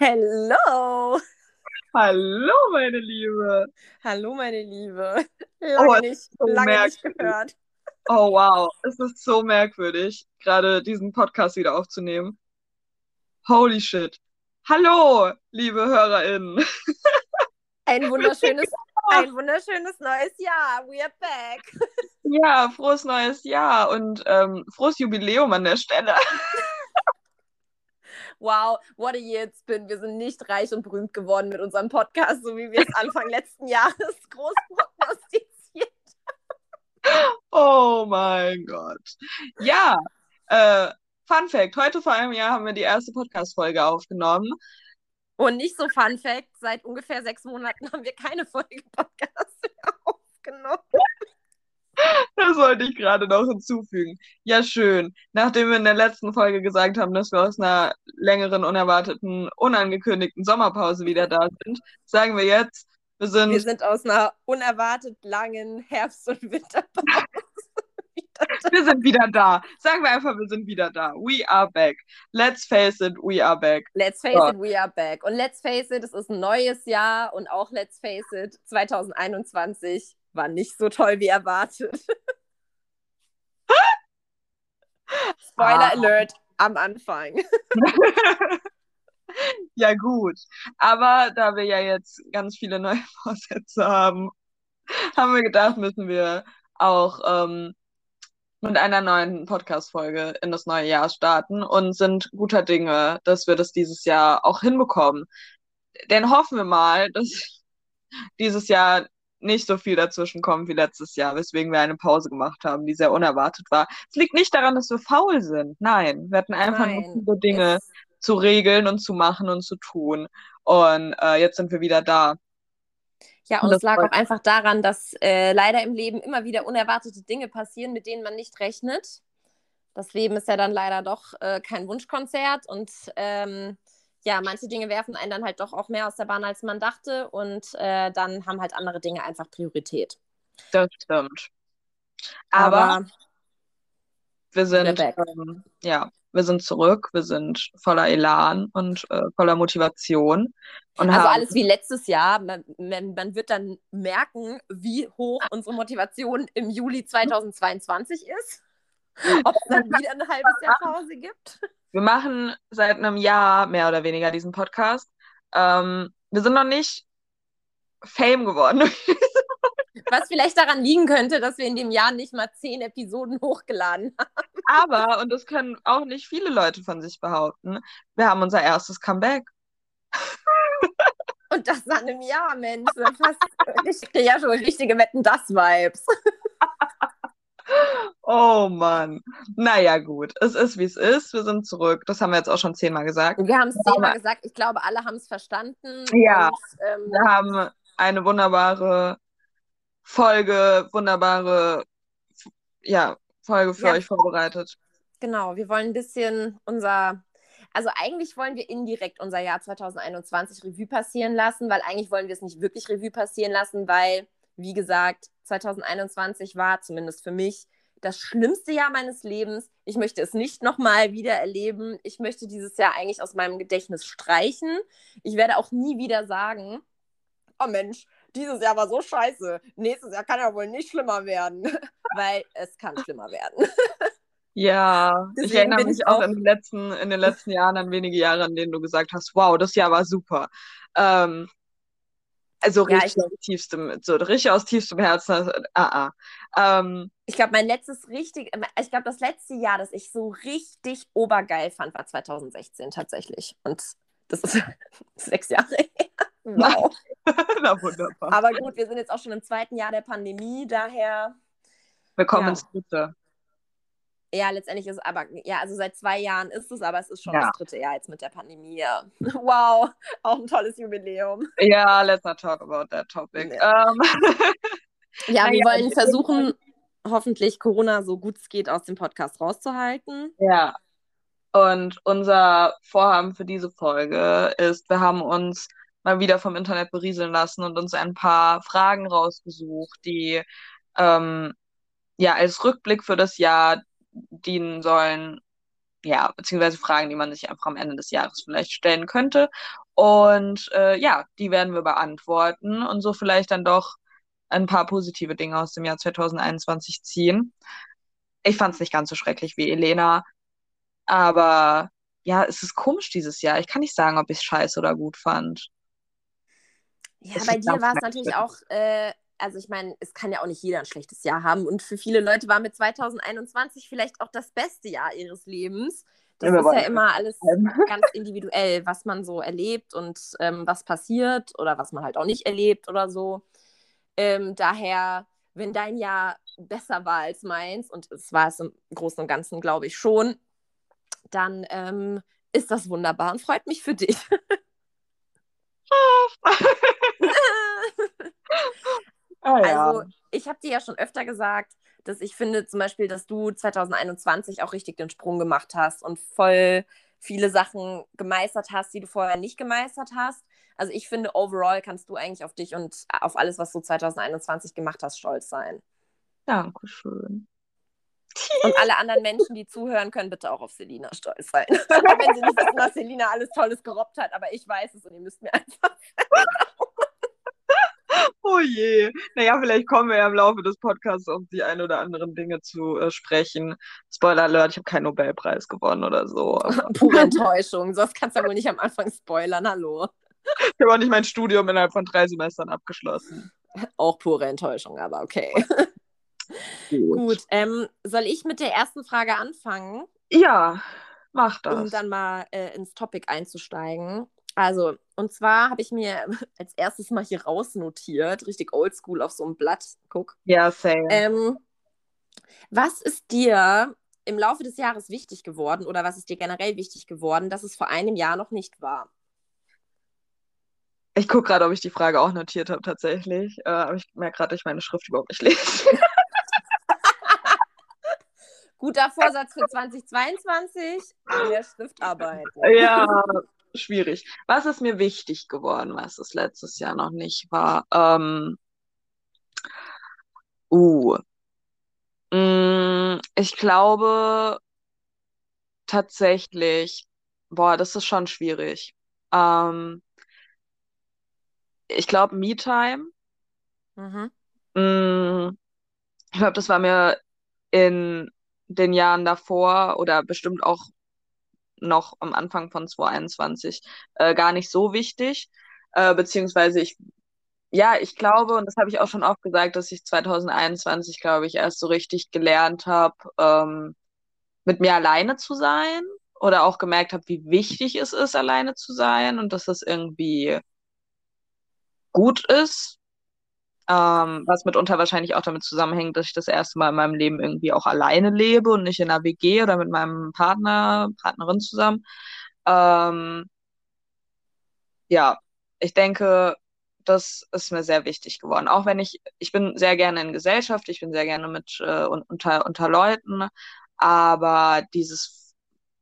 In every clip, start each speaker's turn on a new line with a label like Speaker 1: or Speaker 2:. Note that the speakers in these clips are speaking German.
Speaker 1: Hello!
Speaker 2: Hallo, meine Liebe.
Speaker 1: Hallo, meine Liebe. Lange
Speaker 2: Oh,
Speaker 1: nicht,
Speaker 2: so
Speaker 1: lange nicht gehört.
Speaker 2: Oh, wow. Es ist so merkwürdig, gerade diesen Podcast wieder aufzunehmen. Holy shit. Hallo, liebe HörerInnen.
Speaker 1: Ein wunderschönes, ein wunderschönes neues Jahr. We are back.
Speaker 2: Ja, frohes neues Jahr und ähm, frohes Jubiläum an der Stelle.
Speaker 1: Wow, what a year it's been. Wir sind nicht reich und berühmt geworden mit unserem Podcast, so wie wir es Anfang letzten Jahres groß prognostiziert.
Speaker 2: Oh mein Gott. Ja, äh, Fun Fact: Heute vor einem Jahr haben wir die erste Podcast-Folge aufgenommen.
Speaker 1: Und nicht so Fun Fact, seit ungefähr sechs Monaten haben wir keine Folge Podcast mehr aufgenommen.
Speaker 2: Das wollte ich gerade noch hinzufügen. Ja, schön. Nachdem wir in der letzten Folge gesagt haben, dass wir aus einer längeren, unerwarteten, unangekündigten Sommerpause wieder da sind, sagen wir jetzt, wir sind,
Speaker 1: Wir sind aus einer unerwartet langen Herbst- und Winterpause wieder da.
Speaker 2: wir sind wieder da. Sagen wir einfach, wir sind wieder da. We are back. Let's face it, we are back.
Speaker 1: Let's face
Speaker 2: Ja.
Speaker 1: it, we are back. Und let's face it, es ist ein neues Jahr und auch let's face it, 2021 war nicht so toll wie erwartet. Spoiler
Speaker 2: Ah.
Speaker 1: Alert am Anfang.
Speaker 2: Ja, gut. Aber da wir ja jetzt ganz viele neue Vorsätze haben, haben wir gedacht, müssen wir auch ähm, mit einer neuen Podcast-Folge in das neue Jahr starten und sind guter Dinge, dass wir das dieses Jahr auch hinbekommen. Denn hoffen wir mal, dass dieses Jahr nicht so viel dazwischen kommt wie letztes Jahr, weswegen wir eine Pause gemacht haben, die sehr unerwartet war. Es liegt nicht daran, dass wir faul sind. Nein, wir hatten einfach nur
Speaker 1: Nein,
Speaker 2: viele Dinge zu regeln und zu machen und zu tun. Und äh, jetzt sind wir wieder da.
Speaker 1: Ja,
Speaker 2: Und
Speaker 1: und es lag auch einfach daran, dass äh, leider im Leben immer wieder unerwartete Dinge passieren, mit denen man nicht rechnet. Das Leben ist ja dann leider doch äh, kein Wunschkonzert und ähm, ja, manche Dinge werfen einen dann halt doch auch mehr aus der Bahn, als man dachte und äh, dann haben halt andere Dinge einfach Priorität.
Speaker 2: Das stimmt. Aber,
Speaker 1: Aber
Speaker 2: wir sind, ähm, ja, wir sind zurück, wir sind voller Elan und äh, voller Motivation. Und
Speaker 1: also alles wie letztes Jahr. Man, man, man wird dann merken, wie hoch unsere Motivation im Juli 2022 ist. Ob es dann wieder ein halbes Jahr Pause gibt.
Speaker 2: Wir machen seit einem Jahr mehr oder weniger diesen Podcast. Ähm, wir sind noch nicht Fame geworden.
Speaker 1: Was vielleicht daran liegen könnte, dass wir in dem Jahr nicht mal zehn Episoden hochgeladen haben.
Speaker 2: Aber, und das können auch nicht viele Leute von sich behaupten, wir haben unser erstes Comeback.
Speaker 1: Und das nach einem Jahr, Mensch. Das ist Fast, ich kriege ja schon richtige Wetten, das Vibes.
Speaker 2: Oh Mann. Naja, gut. Es ist, wie es ist. Wir sind zurück. Das haben wir jetzt auch schon zehnmal gesagt.
Speaker 1: Wir haben es zehnmal gesagt. Ich glaube, alle haben es verstanden.
Speaker 2: Ja.
Speaker 1: Und, ähm,
Speaker 2: Wir haben eine wunderbare Folge, wunderbare, ja, Folge für
Speaker 1: Ja.
Speaker 2: euch vorbereitet.
Speaker 1: Genau, wir wollen ein bisschen unser, also eigentlich wollen wir indirekt unser Jahr 2021 Revue passieren lassen, weil eigentlich wollen wir es nicht wirklich Revue passieren lassen, weil, wie gesagt, 2021 war zumindest für mich das schlimmste Jahr meines Lebens. Ich möchte es nicht nochmal wieder erleben. Ich möchte dieses Jahr eigentlich aus meinem Gedächtnis streichen. Ich werde auch nie wieder sagen, oh Mensch, dieses Jahr war so scheiße. Nächstes Jahr kann ja wohl nicht schlimmer werden, weil es kann schlimmer werden.
Speaker 2: Ja, ich
Speaker 1: Deswegen
Speaker 2: erinnere
Speaker 1: bin
Speaker 2: mich
Speaker 1: ich
Speaker 2: auch
Speaker 1: auch-
Speaker 2: in den letzten, in den letzten Jahren an wenige Jahre, an denen du gesagt hast, wow, das Jahr war super. Ähm, also
Speaker 1: Ja,
Speaker 2: richtig aus tiefstem, so richtig aus tiefstem Herzen. also, Ah, ah. Ähm,
Speaker 1: Ich glaube, mein letztes richtig, ich glaube, das letzte Jahr, das ich so richtig obergeil fand, war 2016 tatsächlich. Und das ist sechs Jahre her. Wow.
Speaker 2: na wunderbar.
Speaker 1: Aber gut, wir sind jetzt auch schon im zweiten Jahr der Pandemie, daher,
Speaker 2: Wir kommen
Speaker 1: ja.
Speaker 2: ins Dritte.
Speaker 1: Ja, letztendlich ist es aber, ja, also seit zwei Jahren ist es, aber es ist schon
Speaker 2: Ja.
Speaker 1: das dritte Jahr jetzt mit der Pandemie. Wow, auch ein tolles Jubiläum.
Speaker 2: Ja, let's not talk about that topic.
Speaker 1: Ja.
Speaker 2: Ähm,
Speaker 1: Ja, wir
Speaker 2: ja,
Speaker 1: wollen versuchen, hoffentlich Corona so gut es geht aus dem Podcast rauszuhalten.
Speaker 2: Ja. Und unser Vorhaben für diese Folge ist, wir haben uns mal wieder vom Internet berieseln lassen und uns ein paar Fragen rausgesucht, die ähm, ja als Rückblick für das Jahr dienen sollen, ja, beziehungsweise Fragen, die man sich einfach am Ende des Jahres vielleicht stellen könnte. Und äh, ja, die werden wir beantworten und so vielleicht dann doch ein paar positive Dinge aus dem Jahr 2021 ziehen. Ich fand es nicht ganz so schrecklich wie Elena, aber ja, es ist komisch dieses Jahr. Ich kann nicht sagen, ob ich es scheiße oder gut fand.
Speaker 1: Ja, das bei dir war es natürlich auch, äh, also ich meine, es kann ja auch nicht jeder ein schlechtes Jahr haben. Und für viele Leute war mit 2021 vielleicht auch das beste Jahr ihres Lebens. Das ja, ist ja immer alles ganz individuell, was man so erlebt und ähm, was passiert oder was man halt auch nicht erlebt oder so. Ähm, daher, wenn dein Jahr besser war als meins, und es war es im Großen und Ganzen, glaube ich, schon, dann ähm, ist das wunderbar und freut mich für dich. oh, ja. Also, ich habe dir ja schon öfter gesagt, dass ich finde zum Beispiel, dass du 2021 auch richtig den Sprung gemacht hast und voll viele Sachen gemeistert hast, die du vorher nicht gemeistert hast. Also ich finde, overall kannst du eigentlich auf dich und auf alles, was du 2021 gemacht hast, stolz sein.
Speaker 2: Dankeschön.
Speaker 1: Und alle anderen Menschen, die zuhören, können bitte auch auf Selina stolz sein. Wenn sie nicht wissen, was Selina alles Tolles gerobbt hat, aber ich weiß es und ihr müsst mir einfach.
Speaker 2: oh je. Naja, vielleicht kommen wir ja im Laufe des Podcasts auf die ein oder anderen Dinge zu äh, sprechen. Spoiler Alert, ich habe keinen Nobelpreis gewonnen oder so.
Speaker 1: Pure Enttäuschung. Sonst kannst du ja wohl nicht am Anfang spoilern. Hallo.
Speaker 2: Ich habe auch nicht mein Studium innerhalb von drei Semestern abgeschlossen.
Speaker 1: Auch pure Enttäuschung, aber okay. Gut. Gut ähm, soll ich mit der ersten Frage anfangen?
Speaker 2: Ja, mach das.
Speaker 1: Um dann mal äh, ins Topic einzusteigen. Also, und zwar habe ich mir als erstes mal hier rausnotiert, richtig oldschool auf so einem Blatt, guck.
Speaker 2: Ja, same.
Speaker 1: Ähm, was ist dir im Laufe des Jahres wichtig geworden oder was ist dir generell wichtig geworden, dass es vor einem Jahr noch nicht war?
Speaker 2: Ich gucke gerade, ob ich die Frage auch notiert habe tatsächlich. Äh, aber ich merke gerade, dass ich meine Schrift überhaupt nicht lese.
Speaker 1: Guter Vorsatz für 2022, an der Schrift arbeiten.
Speaker 2: Ja, schwierig. Was ist mir wichtig geworden, was es letztes Jahr noch nicht war? Ähm, uh, mm, ich glaube tatsächlich, boah, das ist schon schwierig. Ähm, ich glaube, Me-Time. Mhm. Mh, mm, ich glaube, das war mir in den Jahren davor oder bestimmt auch noch am Anfang von 2021 äh, gar nicht so wichtig. Äh, beziehungsweise ich, ja, ich glaube, und das habe ich auch schon oft gesagt, dass ich 2021, glaube ich, erst so richtig gelernt habe, ähm, mit mir alleine zu sein oder auch gemerkt habe, wie wichtig es ist, alleine zu sein und dass das irgendwie gut ist, ähm, was mitunter wahrscheinlich auch damit zusammenhängt, dass ich das erste Mal in meinem Leben irgendwie auch alleine lebe und nicht in einer WG oder mit meinem Partner, Partnerin zusammen. Ähm, ja, ich denke, das ist mir sehr wichtig geworden. Auch wenn ich, ich bin sehr gerne in Gesellschaft, ich bin sehr gerne mit äh, unter, unter Leuten, aber dieses,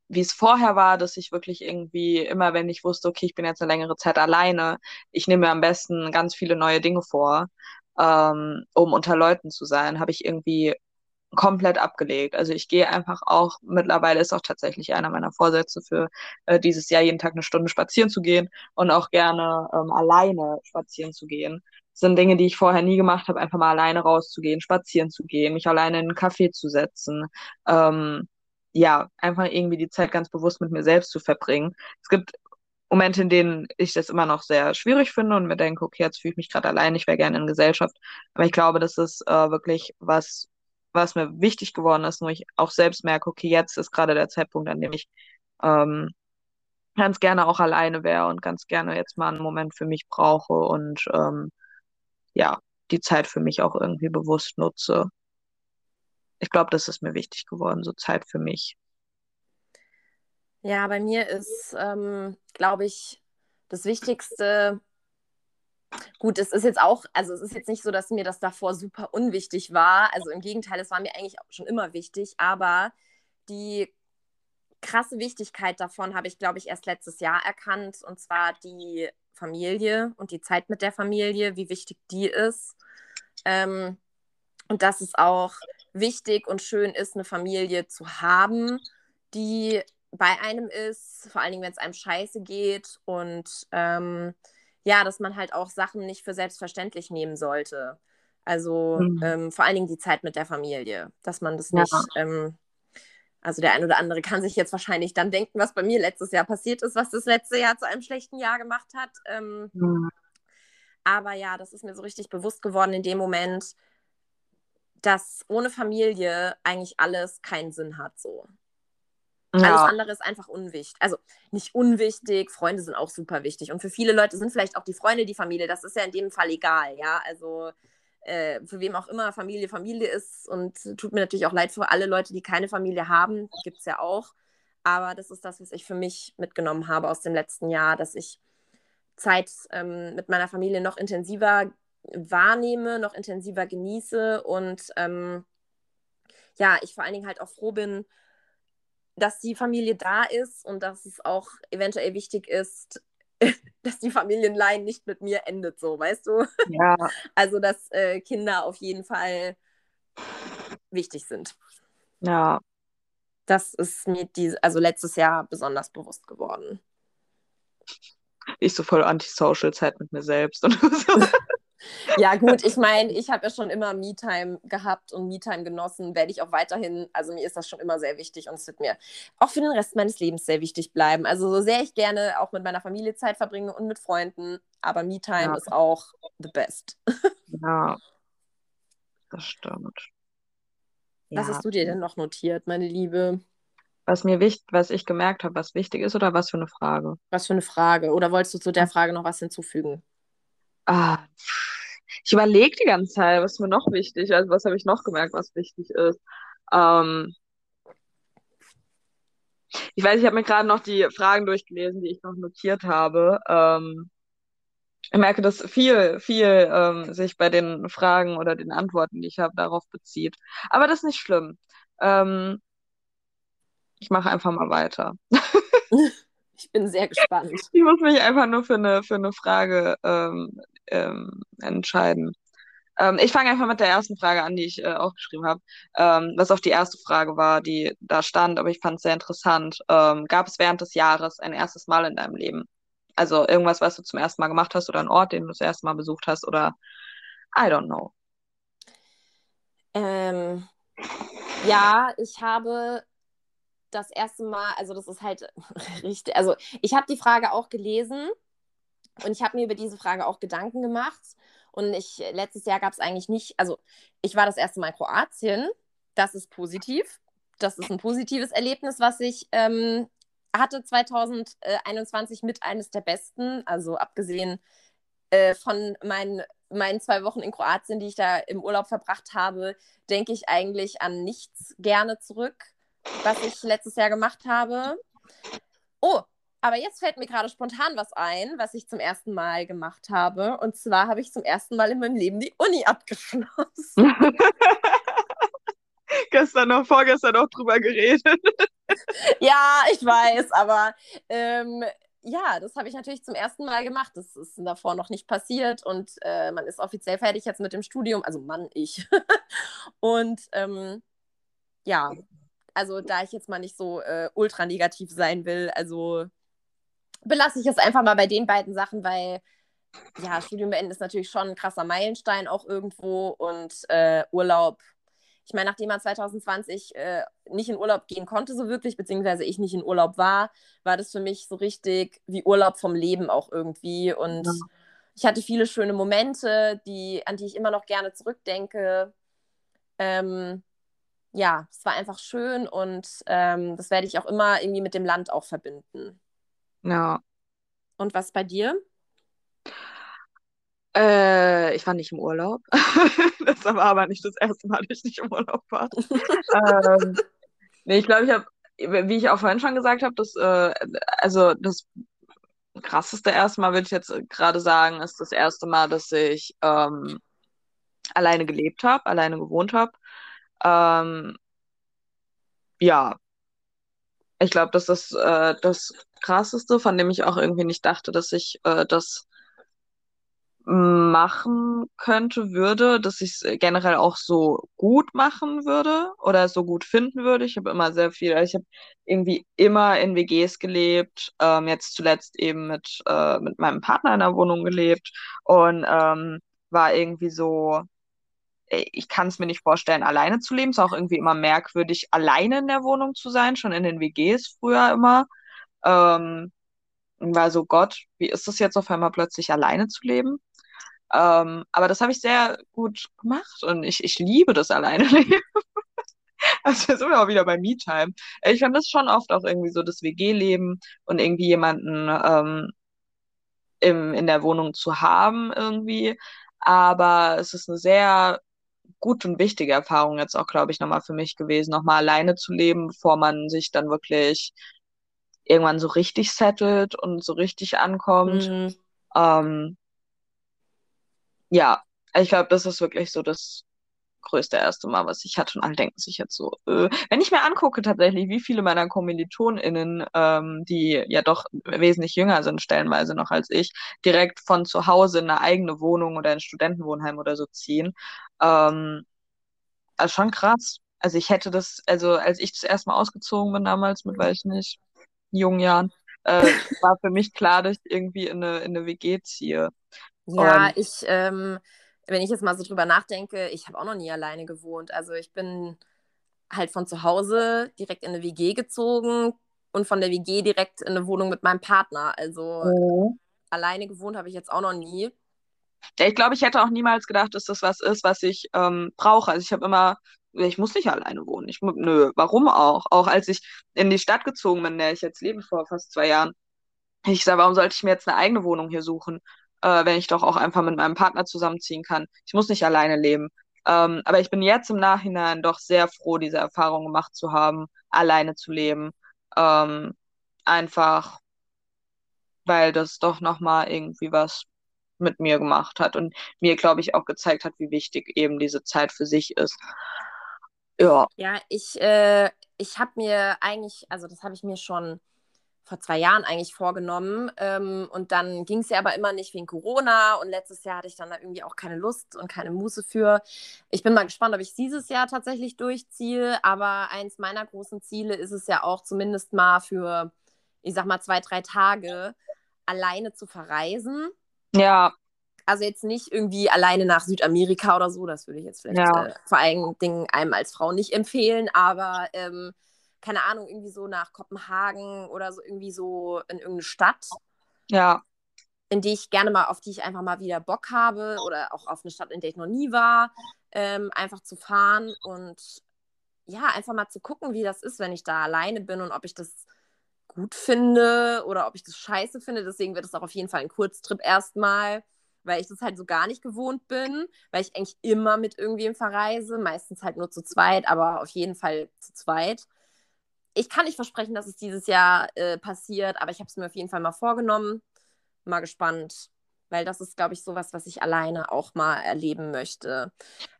Speaker 2: wie es vorher war, dass ich wirklich irgendwie immer, wenn ich wusste, okay, ich bin jetzt eine längere Zeit alleine, ich nehme mir am besten ganz viele neue Dinge vor ähm, um unter Leuten zu sein, habe ich irgendwie komplett abgelegt. Also ich gehe einfach auch, mittlerweile ist auch tatsächlich einer meiner Vorsätze für äh, dieses Jahr, jeden Tag eine Stunde spazieren zu gehen und auch gerne ähm, alleine spazieren zu gehen. Das sind Dinge, die ich vorher nie gemacht habe, einfach mal alleine rauszugehen, spazieren zu gehen, mich alleine in einen Café zu setzen. Ähm, ja, einfach irgendwie die Zeit ganz bewusst mit mir selbst zu verbringen. Es gibt Momente, in denen ich das immer noch sehr schwierig finde und mir denke, okay, jetzt fühle ich mich gerade allein, ich wäre gerne in Gesellschaft. Aber ich glaube, das ist äh, wirklich was, was mir wichtig geworden ist, wo ich auch selbst merke, okay, jetzt ist gerade der Zeitpunkt, an dem ich ähm, ganz gerne auch alleine wäre und ganz gerne jetzt mal einen Moment für mich brauche und ähm, ja, die Zeit für mich auch irgendwie bewusst nutze. Ich glaube, das ist mir wichtig geworden, so Zeit für mich.
Speaker 1: Ja, bei mir ist, ähm, glaube ich, das Wichtigste, gut, es ist jetzt auch, also es ist jetzt nicht so, dass mir das davor super unwichtig war. Also im Gegenteil, es war mir eigentlich auch schon immer wichtig, aber die krasse Wichtigkeit davon habe ich, glaube ich, erst letztes Jahr erkannt. Und zwar die Familie und die Zeit mit der Familie, wie wichtig die ist. Ähm, und dass es auch wichtig und schön ist, eine Familie zu haben, die bei einem ist, vor allen Dingen, wenn es einem scheiße geht und ähm, ja, dass man halt auch Sachen nicht für selbstverständlich nehmen sollte. Also mhm. ähm, vor allen Dingen die Zeit mit der Familie, dass man das nicht, ja. ähm, also der ein oder andere kann sich jetzt wahrscheinlich dann denken, was bei mir letztes Jahr passiert ist, was das letzte Jahr zu einem schlechten Jahr gemacht hat. Mhm. Aber ja, das ist mir so richtig bewusst geworden in dem Moment, dass ohne Familie eigentlich alles keinen Sinn hat so. Ja. Alles andere ist einfach unwichtig. Also nicht unwichtig, Freunde sind auch super wichtig. Und für viele Leute sind vielleicht auch die Freunde die Familie. Das ist ja in dem Fall egal, ja. Also äh, für wem auch immer Familie Familie ist. Und tut mir natürlich auch leid für alle Leute, die keine Familie haben. Gibt es ja auch. Aber das ist das, was ich für mich mitgenommen habe aus dem letzten Jahr, dass ich Zeit ähm, mit meiner Familie noch intensiver wahrnehme, noch intensiver genieße und ähm, ja, ich vor allen Dingen halt auch froh bin, dass die Familie da ist und dass es auch eventuell wichtig ist, dass die Familienline nicht mit mir endet, so, weißt du?
Speaker 2: Ja.
Speaker 1: Also, dass äh, Kinder auf jeden Fall wichtig sind.
Speaker 2: Ja.
Speaker 1: Das ist mir die, also letztes Jahr besonders bewusst geworden.
Speaker 2: Ich so voll antisocial Zeit mit mir selbst und so.
Speaker 1: Ja, gut, ich meine, ich habe ja schon immer Me-Time gehabt und Me-Time genossen, werde ich auch weiterhin, also mir ist das schon immer sehr wichtig und es wird mir auch für den Rest meines Lebens sehr wichtig bleiben. Also so sehr ich gerne auch mit meiner Familie Zeit verbringe und mit Freunden, aber Me-Time ja. ist auch the best.
Speaker 2: Ja, das stimmt.
Speaker 1: Was ja. hast du dir denn noch notiert, meine Liebe?
Speaker 2: Was mir wichtig, was ich gemerkt habe, was wichtig ist oder was für eine Frage?
Speaker 1: Was für eine Frage? Oder wolltest du zu der Frage noch was hinzufügen?
Speaker 2: Ah, ich überlege die ganze Zeit, was ist mir noch wichtig? Also, was habe ich noch gemerkt, was wichtig ist? Ähm, ich weiß, ich habe mir gerade noch die Fragen durchgelesen, die ich noch notiert habe. Ähm, ich merke, dass viel, viel ähm, sich bei den Fragen oder den Antworten, die ich habe, darauf bezieht. Aber das ist nicht schlimm. Ähm, ich mache einfach mal weiter.
Speaker 1: Ich bin sehr gespannt.
Speaker 2: Ich muss mich einfach nur für eine, für eine Frage ähm, ähm, entscheiden. Ähm, ich fange einfach mit der ersten Frage an, die ich äh, aufgeschrieben habe, ähm, was auch die erste Frage war, die da stand, aber ich fand es sehr interessant. Ähm, gab es während des Jahres ein erstes Mal in deinem Leben? Also irgendwas, was du zum ersten Mal gemacht hast oder ein Ort, den du das erste Mal besucht hast oder I don't know.
Speaker 1: Ähm, ja, ich habe das erste Mal, also das ist halt richtig, also ich habe die Frage auch gelesen und ich habe mir über diese Frage auch Gedanken gemacht. Und ich, letztes Jahr gab es eigentlich nicht, also ich war das erste Mal in Kroatien. Das ist positiv. Das ist ein positives Erlebnis, was ich ähm, hatte 2021 mit eines der besten. Also abgesehen äh, von meinen, meinen zwei Wochen in Kroatien, die ich da im Urlaub verbracht habe, denke ich eigentlich an nichts gerne zurück, was ich letztes Jahr gemacht habe. Oh, aber jetzt fällt mir gerade spontan was ein, was ich zum ersten Mal gemacht habe. Und zwar habe ich zum ersten Mal in meinem Leben die Uni abgeschlossen.
Speaker 2: Gestern noch, vorgestern noch drüber geredet.
Speaker 1: ja, ich weiß, aber ähm, ja, das habe ich natürlich zum ersten Mal gemacht. Das ist davor noch nicht passiert und äh, man ist offiziell fertig jetzt mit dem Studium. Also Mann, ich. und ähm, ja, also da ich jetzt mal nicht so äh, ultra negativ sein will, also belasse ich es einfach mal bei den beiden Sachen, weil ja, Studium beenden ist natürlich schon ein krasser Meilenstein auch irgendwo und äh, Urlaub. Ich meine, nachdem man 2020 äh, nicht in Urlaub gehen konnte, so wirklich, beziehungsweise ich nicht in Urlaub war, war das für mich so richtig wie Urlaub vom Leben auch irgendwie. Und ja. ich hatte viele schöne Momente, die, an die ich immer noch gerne zurückdenke. Ähm, ja, es war einfach schön und ähm, das werde ich auch immer irgendwie mit dem Land auch verbinden.
Speaker 2: Ja.
Speaker 1: Und was bei dir?
Speaker 2: Äh, ich war nicht im Urlaub. das war aber nicht das erste Mal, dass ich nicht im Urlaub war. ähm, nee, ich glaube, ich habe, wie ich auch vorhin schon gesagt habe, das, äh, also das krasseste erste Mal, würde ich jetzt gerade sagen, ist das erste Mal, dass ich ähm, alleine gelebt habe, alleine gewohnt habe. Ähm, ja, ich glaube, das ist äh, das Krasseste, von dem ich auch irgendwie nicht dachte, dass ich äh, das machen könnte, würde, dass ich es generell auch so gut machen würde oder so gut finden würde. Ich habe immer sehr viel, ich habe irgendwie immer in WGs gelebt, ähm, jetzt zuletzt eben mit, äh, mit meinem Partner in der Wohnung gelebt und ähm, war irgendwie so, ich kann es mir nicht vorstellen, alleine zu leben. Es ist auch irgendwie immer merkwürdig, alleine in der Wohnung zu sein, schon in den WGs früher immer. Ähm, war so, Gott, wie ist es jetzt auf einmal plötzlich alleine zu leben? Ähm, aber das habe ich sehr gut gemacht und ich, ich liebe das alleine leben. Also sind wir auch wieder bei Me-Time. Ich das schon oft auch irgendwie so das WG-Leben und irgendwie jemanden ähm, im, in der Wohnung zu haben irgendwie. Aber es ist eine sehr gute und wichtige Erfahrung jetzt auch, glaube ich, nochmal für mich gewesen, nochmal alleine zu leben, bevor man sich dann wirklich irgendwann so richtig settelt und so richtig ankommt. Mhm. Ähm, ja, ich glaube, das ist wirklich so das größte erste Mal, was ich hatte. Und alle denken sich jetzt so, äh, wenn ich mir angucke tatsächlich, wie viele meiner KommilitonInnen, ähm, die ja doch wesentlich jünger sind, stellenweise noch als ich, direkt von zu Hause in eine eigene Wohnung oder ein Studentenwohnheim oder so ziehen. Ähm, also schon krass. Also ich hätte das, also als ich das erste Mal ausgezogen bin damals mit, weiß ich nicht, jungen Jahren, äh, war für mich klar, dass ich irgendwie in eine, in eine WG ziehe.
Speaker 1: Ja, Und ich, ähm, wenn ich jetzt mal so drüber nachdenke, ich habe auch noch nie alleine gewohnt. Also ich bin halt von zu Hause direkt in eine WG gezogen und von der WG direkt in eine Wohnung mit meinem Partner. Also mhm. alleine gewohnt habe ich jetzt auch noch nie.
Speaker 2: Ja, ich glaube, ich hätte auch niemals gedacht, dass das was ist, was ich ähm, brauche. Also ich habe immer, ich muss nicht alleine wohnen. Ich, nö, warum auch? Auch als ich in die Stadt gezogen bin, in der ich jetzt lebe vor fast zwei Jahren. Ich sage, warum sollte ich mir jetzt eine eigene Wohnung hier suchen? Äh, wenn ich doch auch einfach mit meinem Partner zusammenziehen kann. Ich muss nicht alleine leben. Ähm, aber ich bin jetzt im Nachhinein doch sehr froh, diese Erfahrung gemacht zu haben, alleine zu leben. Ähm, einfach, weil das doch nochmal irgendwie was mit mir gemacht hat und mir, glaube ich, auch gezeigt hat, wie wichtig eben diese Zeit für sich ist. Ja.
Speaker 1: Ja, ich, äh, ich habe mir eigentlich, also das habe ich mir schon vor zwei Jahren eigentlich vorgenommen. Ähm, und dann ging es ja aber immer nicht wegen Corona. Und letztes Jahr hatte ich dann da irgendwie auch keine Lust und keine Muße für. Ich bin mal gespannt, ob ich dieses Jahr tatsächlich durchziehe. Aber eins meiner großen Ziele ist es ja auch zumindest mal für, ich sag mal, zwei, drei Tage alleine zu verreisen.
Speaker 2: Ja.
Speaker 1: Also jetzt nicht irgendwie alleine nach Südamerika oder so, das würde ich jetzt vielleicht ja. äh, vor allen Dingen einem als Frau nicht empfehlen, aber ähm, keine Ahnung, irgendwie so nach Kopenhagen oder so irgendwie so in irgendeine Stadt.
Speaker 2: Ja.
Speaker 1: In die ich gerne mal, auf die ich einfach mal wieder Bock habe oder auch auf eine Stadt, in der ich noch nie war, ähm, einfach zu fahren und ja, einfach mal zu gucken, wie das ist, wenn ich da alleine bin und ob ich das gut finde oder ob ich das scheiße finde. Deswegen wird es auch auf jeden Fall ein Kurztrip erstmal, weil ich das halt so gar nicht gewohnt bin, weil ich eigentlich immer mit irgendwem verreise, meistens halt nur zu zweit, aber auf jeden Fall zu zweit ich kann nicht versprechen, dass es dieses Jahr äh, passiert, aber ich habe es mir auf jeden Fall mal vorgenommen. Mal gespannt, weil das ist, glaube ich, sowas, was ich alleine auch mal erleben möchte.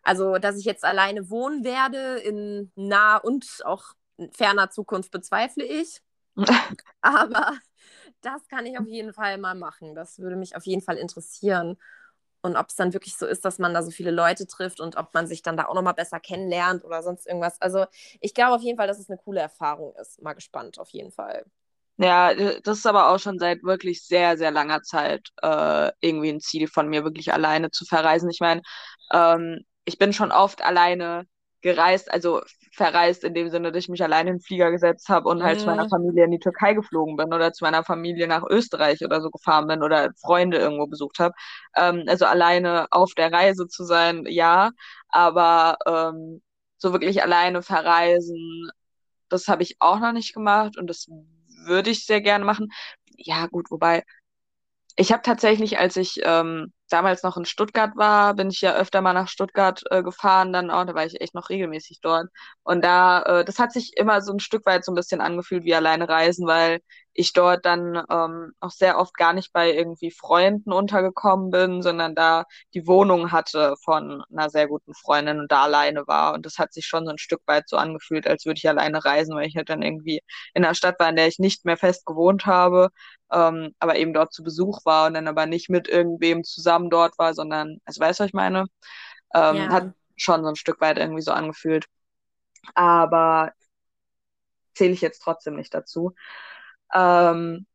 Speaker 1: Also, dass ich jetzt alleine wohnen werde in naher und auch ferner Zukunft bezweifle ich. aber das kann ich auf jeden Fall mal machen. Das würde mich auf jeden Fall interessieren und ob es dann wirklich so ist, dass man da so viele Leute trifft und ob man sich dann da auch nochmal besser kennenlernt oder sonst irgendwas. Also ich glaube auf jeden Fall, dass es eine coole Erfahrung ist. Mal gespannt, auf jeden Fall.
Speaker 2: Ja, das ist aber auch schon seit wirklich sehr, sehr langer Zeit äh, irgendwie ein Ziel von mir, wirklich alleine zu verreisen. Ich meine, ähm, ich bin schon oft alleine gereist, also verreist in dem Sinne, dass ich mich alleine in den Flieger gesetzt habe und halt zu meiner mhm. Familie in die Türkei geflogen bin oder zu meiner Familie nach Österreich oder so gefahren bin oder Freunde irgendwo besucht habe. Ähm, also alleine auf der Reise zu sein, ja, aber ähm, so wirklich alleine verreisen, das habe ich auch noch nicht gemacht und das würde ich sehr gerne machen. Ja, gut, wobei ich habe tatsächlich, als ich ähm, damals noch in Stuttgart war, bin ich ja öfter mal nach Stuttgart äh, gefahren, dann auch, da war ich echt noch regelmäßig dort. Und da, äh, das hat sich immer so ein Stück weit so ein bisschen angefühlt wie alleine reisen, weil ich dort dann ähm, auch sehr oft gar nicht bei irgendwie Freunden untergekommen bin, sondern da die Wohnung hatte von einer sehr guten Freundin und da alleine war. Und das hat sich schon so ein Stück weit so angefühlt, als würde ich alleine reisen, weil ich halt dann irgendwie in einer Stadt war, in der ich nicht mehr fest gewohnt habe, ähm, aber eben dort zu Besuch war und dann aber nicht mit irgendwem zusammen Programm dort war, sondern, also weißt du, was ich meine? Ähm,
Speaker 1: Ja.
Speaker 2: Hat schon so ein Stück weit irgendwie so angefühlt. Aber zähle ich jetzt trotzdem nicht dazu. Ähm,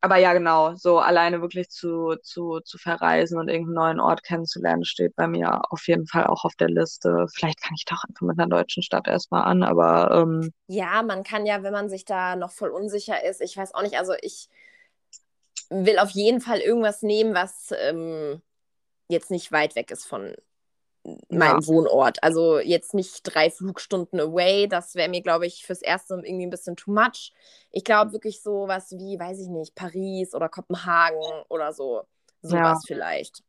Speaker 2: aber ja, genau, so alleine wirklich zu, zu, zu verreisen und irgendeinen neuen Ort kennenzulernen, steht bei mir auf jeden Fall auch auf der Liste. Vielleicht fange ich doch einfach mit einer deutschen Stadt erstmal an, aber ähm,
Speaker 1: Ja, man kann ja, wenn man sich da noch voll unsicher ist, ich weiß auch nicht, also ich will auf jeden Fall irgendwas nehmen, was ähm, jetzt nicht weit weg ist von meinem Wohnort. Also jetzt nicht drei Flugstunden away. Das wäre mir, glaube ich, fürs Erste irgendwie ein bisschen too much. Ich glaube wirklich so was wie, weiß ich nicht, Paris oder Kopenhagen oder so. Sowas vielleicht.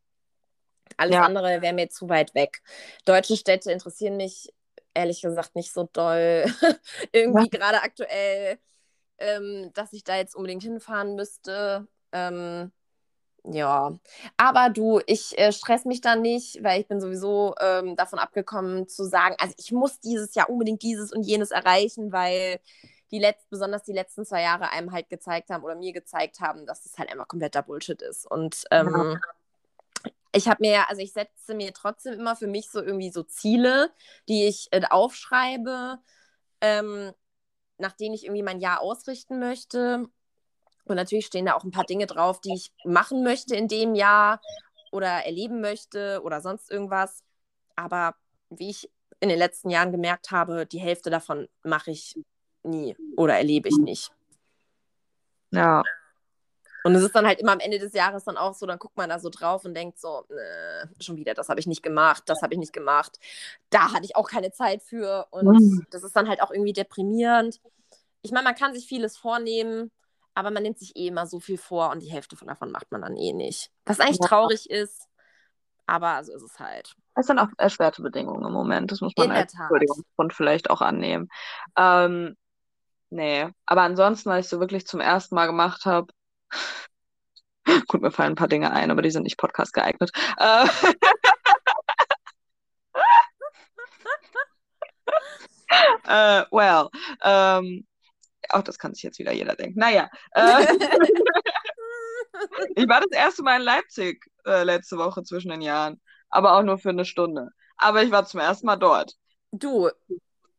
Speaker 1: Alles
Speaker 2: Ja.
Speaker 1: andere wäre mir zu weit weg. Deutsche Städte interessieren mich ehrlich gesagt nicht so doll. irgendwie gerade aktuell, ähm, dass ich da jetzt unbedingt hinfahren müsste. Ähm, ja, aber du, ich äh, stress mich da nicht, weil ich bin sowieso ähm, davon abgekommen zu sagen, also ich muss dieses Jahr unbedingt dieses und jenes erreichen, weil die letzt, besonders die letzten zwei Jahre einem halt gezeigt haben oder mir gezeigt haben, dass das halt einfach kompletter Bullshit ist. Und ähm, ich habe mir ja, also ich setze mir trotzdem immer für mich so irgendwie so Ziele, die ich äh, aufschreibe, ähm, nach denen ich irgendwie mein Jahr ausrichten möchte. Und natürlich stehen da auch ein paar Dinge drauf, die ich machen möchte in dem Jahr oder erleben möchte oder sonst irgendwas. Aber wie ich in den letzten Jahren gemerkt habe, die Hälfte davon mache ich nie oder erlebe ich nicht.
Speaker 2: ja,
Speaker 1: Und es ist dann halt immer am Ende des Jahres dann auch so, dann guckt man da so drauf und denkt so, äh, schon wieder, das habe ich nicht gemacht, das habe ich nicht gemacht. Da hatte ich auch keine Zeit für. Und
Speaker 2: Mhm.
Speaker 1: das ist dann halt auch irgendwie deprimierend. Ich meine, man kann sich vieles vornehmen, aber man nimmt sich eh immer so viel vor und die Hälfte von davon macht man dann eh nicht. Was eigentlich
Speaker 2: Ja.
Speaker 1: traurig ist, aber so ist es halt.
Speaker 2: es sind auch erschwerte Bedingungen im Moment. Das muss man
Speaker 1: In
Speaker 2: als. Entschuldigungsgrund vielleicht auch annehmen. Ähm, nee, aber ansonsten, was ich so wirklich zum ersten Mal gemacht habe, gut, mir fallen ein paar Dinge ein, aber die sind nicht Podcast geeignet. Äh, äh, well, ähm, auch das kann sich jetzt wieder jeder denken. Naja, äh, ich war das erste Mal in Leipzig äh, letzte Woche zwischen den Jahren, aber auch nur für eine Stunde. Aber ich war zum ersten Mal dort.
Speaker 1: du,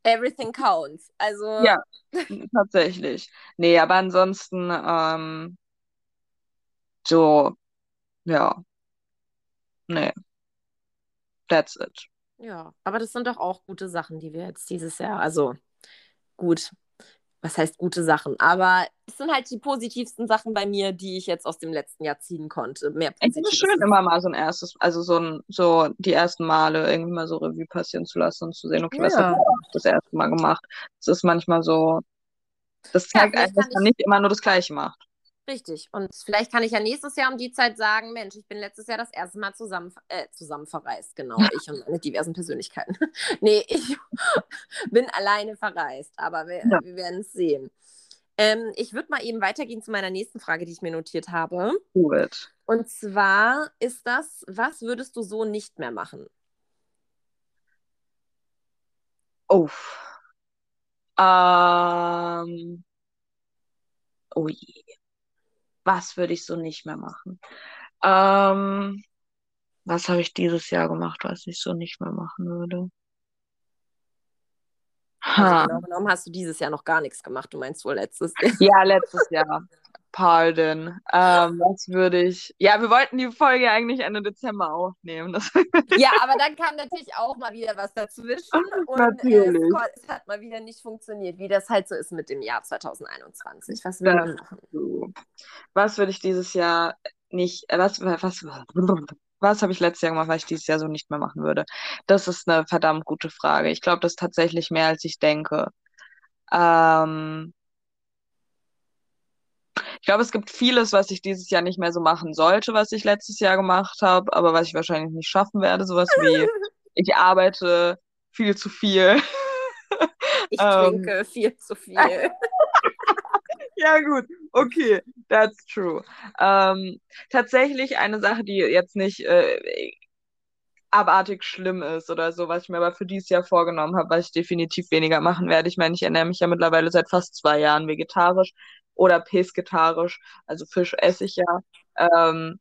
Speaker 1: everything counts. Also,
Speaker 2: Ja. Tatsächlich. Nee, aber ansonsten, ähm, so, ja. Nee. That's it.
Speaker 1: Ja, aber das sind doch auch gute Sachen, die wir jetzt dieses Jahr, also gut, was heißt gute Sachen, aber es sind halt die positivsten Sachen bei mir, die ich jetzt aus dem letzten Jahr ziehen konnte. Mehr
Speaker 2: Ich es
Speaker 1: Positives.
Speaker 2: schön, immer mal so ein erstes, also so ein, so die ersten Male irgendwie mal so Revue passieren zu lassen und zu sehen, okay, was
Speaker 1: Ja.
Speaker 2: hat man das erste Mal gemacht? Es ist manchmal so, das
Speaker 1: Ja,
Speaker 2: zeigt
Speaker 1: vielleicht
Speaker 2: einem, dass man nicht immer nur das Gleiche macht.
Speaker 1: Richtig. Und vielleicht kann ich ja nächstes Jahr um die Zeit sagen, Mensch, ich bin letztes Jahr das erste Mal zusammen, äh, zusammen verreist. Genau, ich und meine diversen Persönlichkeiten. nee, ich bin alleine verreist, aber wir,
Speaker 2: Ja.
Speaker 1: wir werden es sehen. Ähm, ich würde mal eben weitergehen zu meiner nächsten Frage, die ich mir notiert habe.
Speaker 2: It.
Speaker 1: Und zwar ist das, was würdest du so nicht mehr machen?
Speaker 2: Oh. Ähm, oh je. Was würde ich so nicht mehr machen? Ähm, was habe ich dieses Jahr gemacht, was ich so nicht mehr machen würde?
Speaker 1: Also
Speaker 2: Ha.
Speaker 1: genau genommen hast du dieses Jahr noch gar nichts gemacht. Du meinst wohl letztes Jahr.
Speaker 2: Ja, letztes Jahr. Pardon. Ähm, was würde ich. Ja, wir wollten die Folge eigentlich Ende Dezember aufnehmen.
Speaker 1: Ja, aber dann kam natürlich auch mal wieder was dazwischen und
Speaker 2: Natürlich.
Speaker 1: Äh, es, kon- es hat mal wieder nicht funktioniert, wie das halt so ist mit dem Jahr 2021. Was will man machen?
Speaker 2: So. Was würde ich dieses Jahr nicht, äh, was, was, was habe ich letztes Jahr gemacht, was ich dieses Jahr so nicht mehr machen würde? Das ist eine verdammt gute Frage. Ich glaube, das ist tatsächlich mehr, als ich denke. Ähm, ich glaube, es gibt vieles, was ich dieses Jahr nicht mehr so machen sollte, was ich letztes Jahr gemacht habe, aber was ich wahrscheinlich nicht schaffen werde. Sowas wie, ich arbeite viel zu viel.
Speaker 1: Ich
Speaker 2: Ähm.
Speaker 1: trinke viel zu viel.
Speaker 2: Ja, gut, okay, that's true. Ähm, tatsächlich eine Sache, die jetzt nicht äh, abartig schlimm ist oder so, was ich mir aber für dieses Jahr vorgenommen habe, was ich definitiv weniger machen werde. Ich meine, ich ernähre mich ja mittlerweile seit fast zwei Jahren vegetarisch oder pesketarisch, also Fisch esse ich ja. Ähm,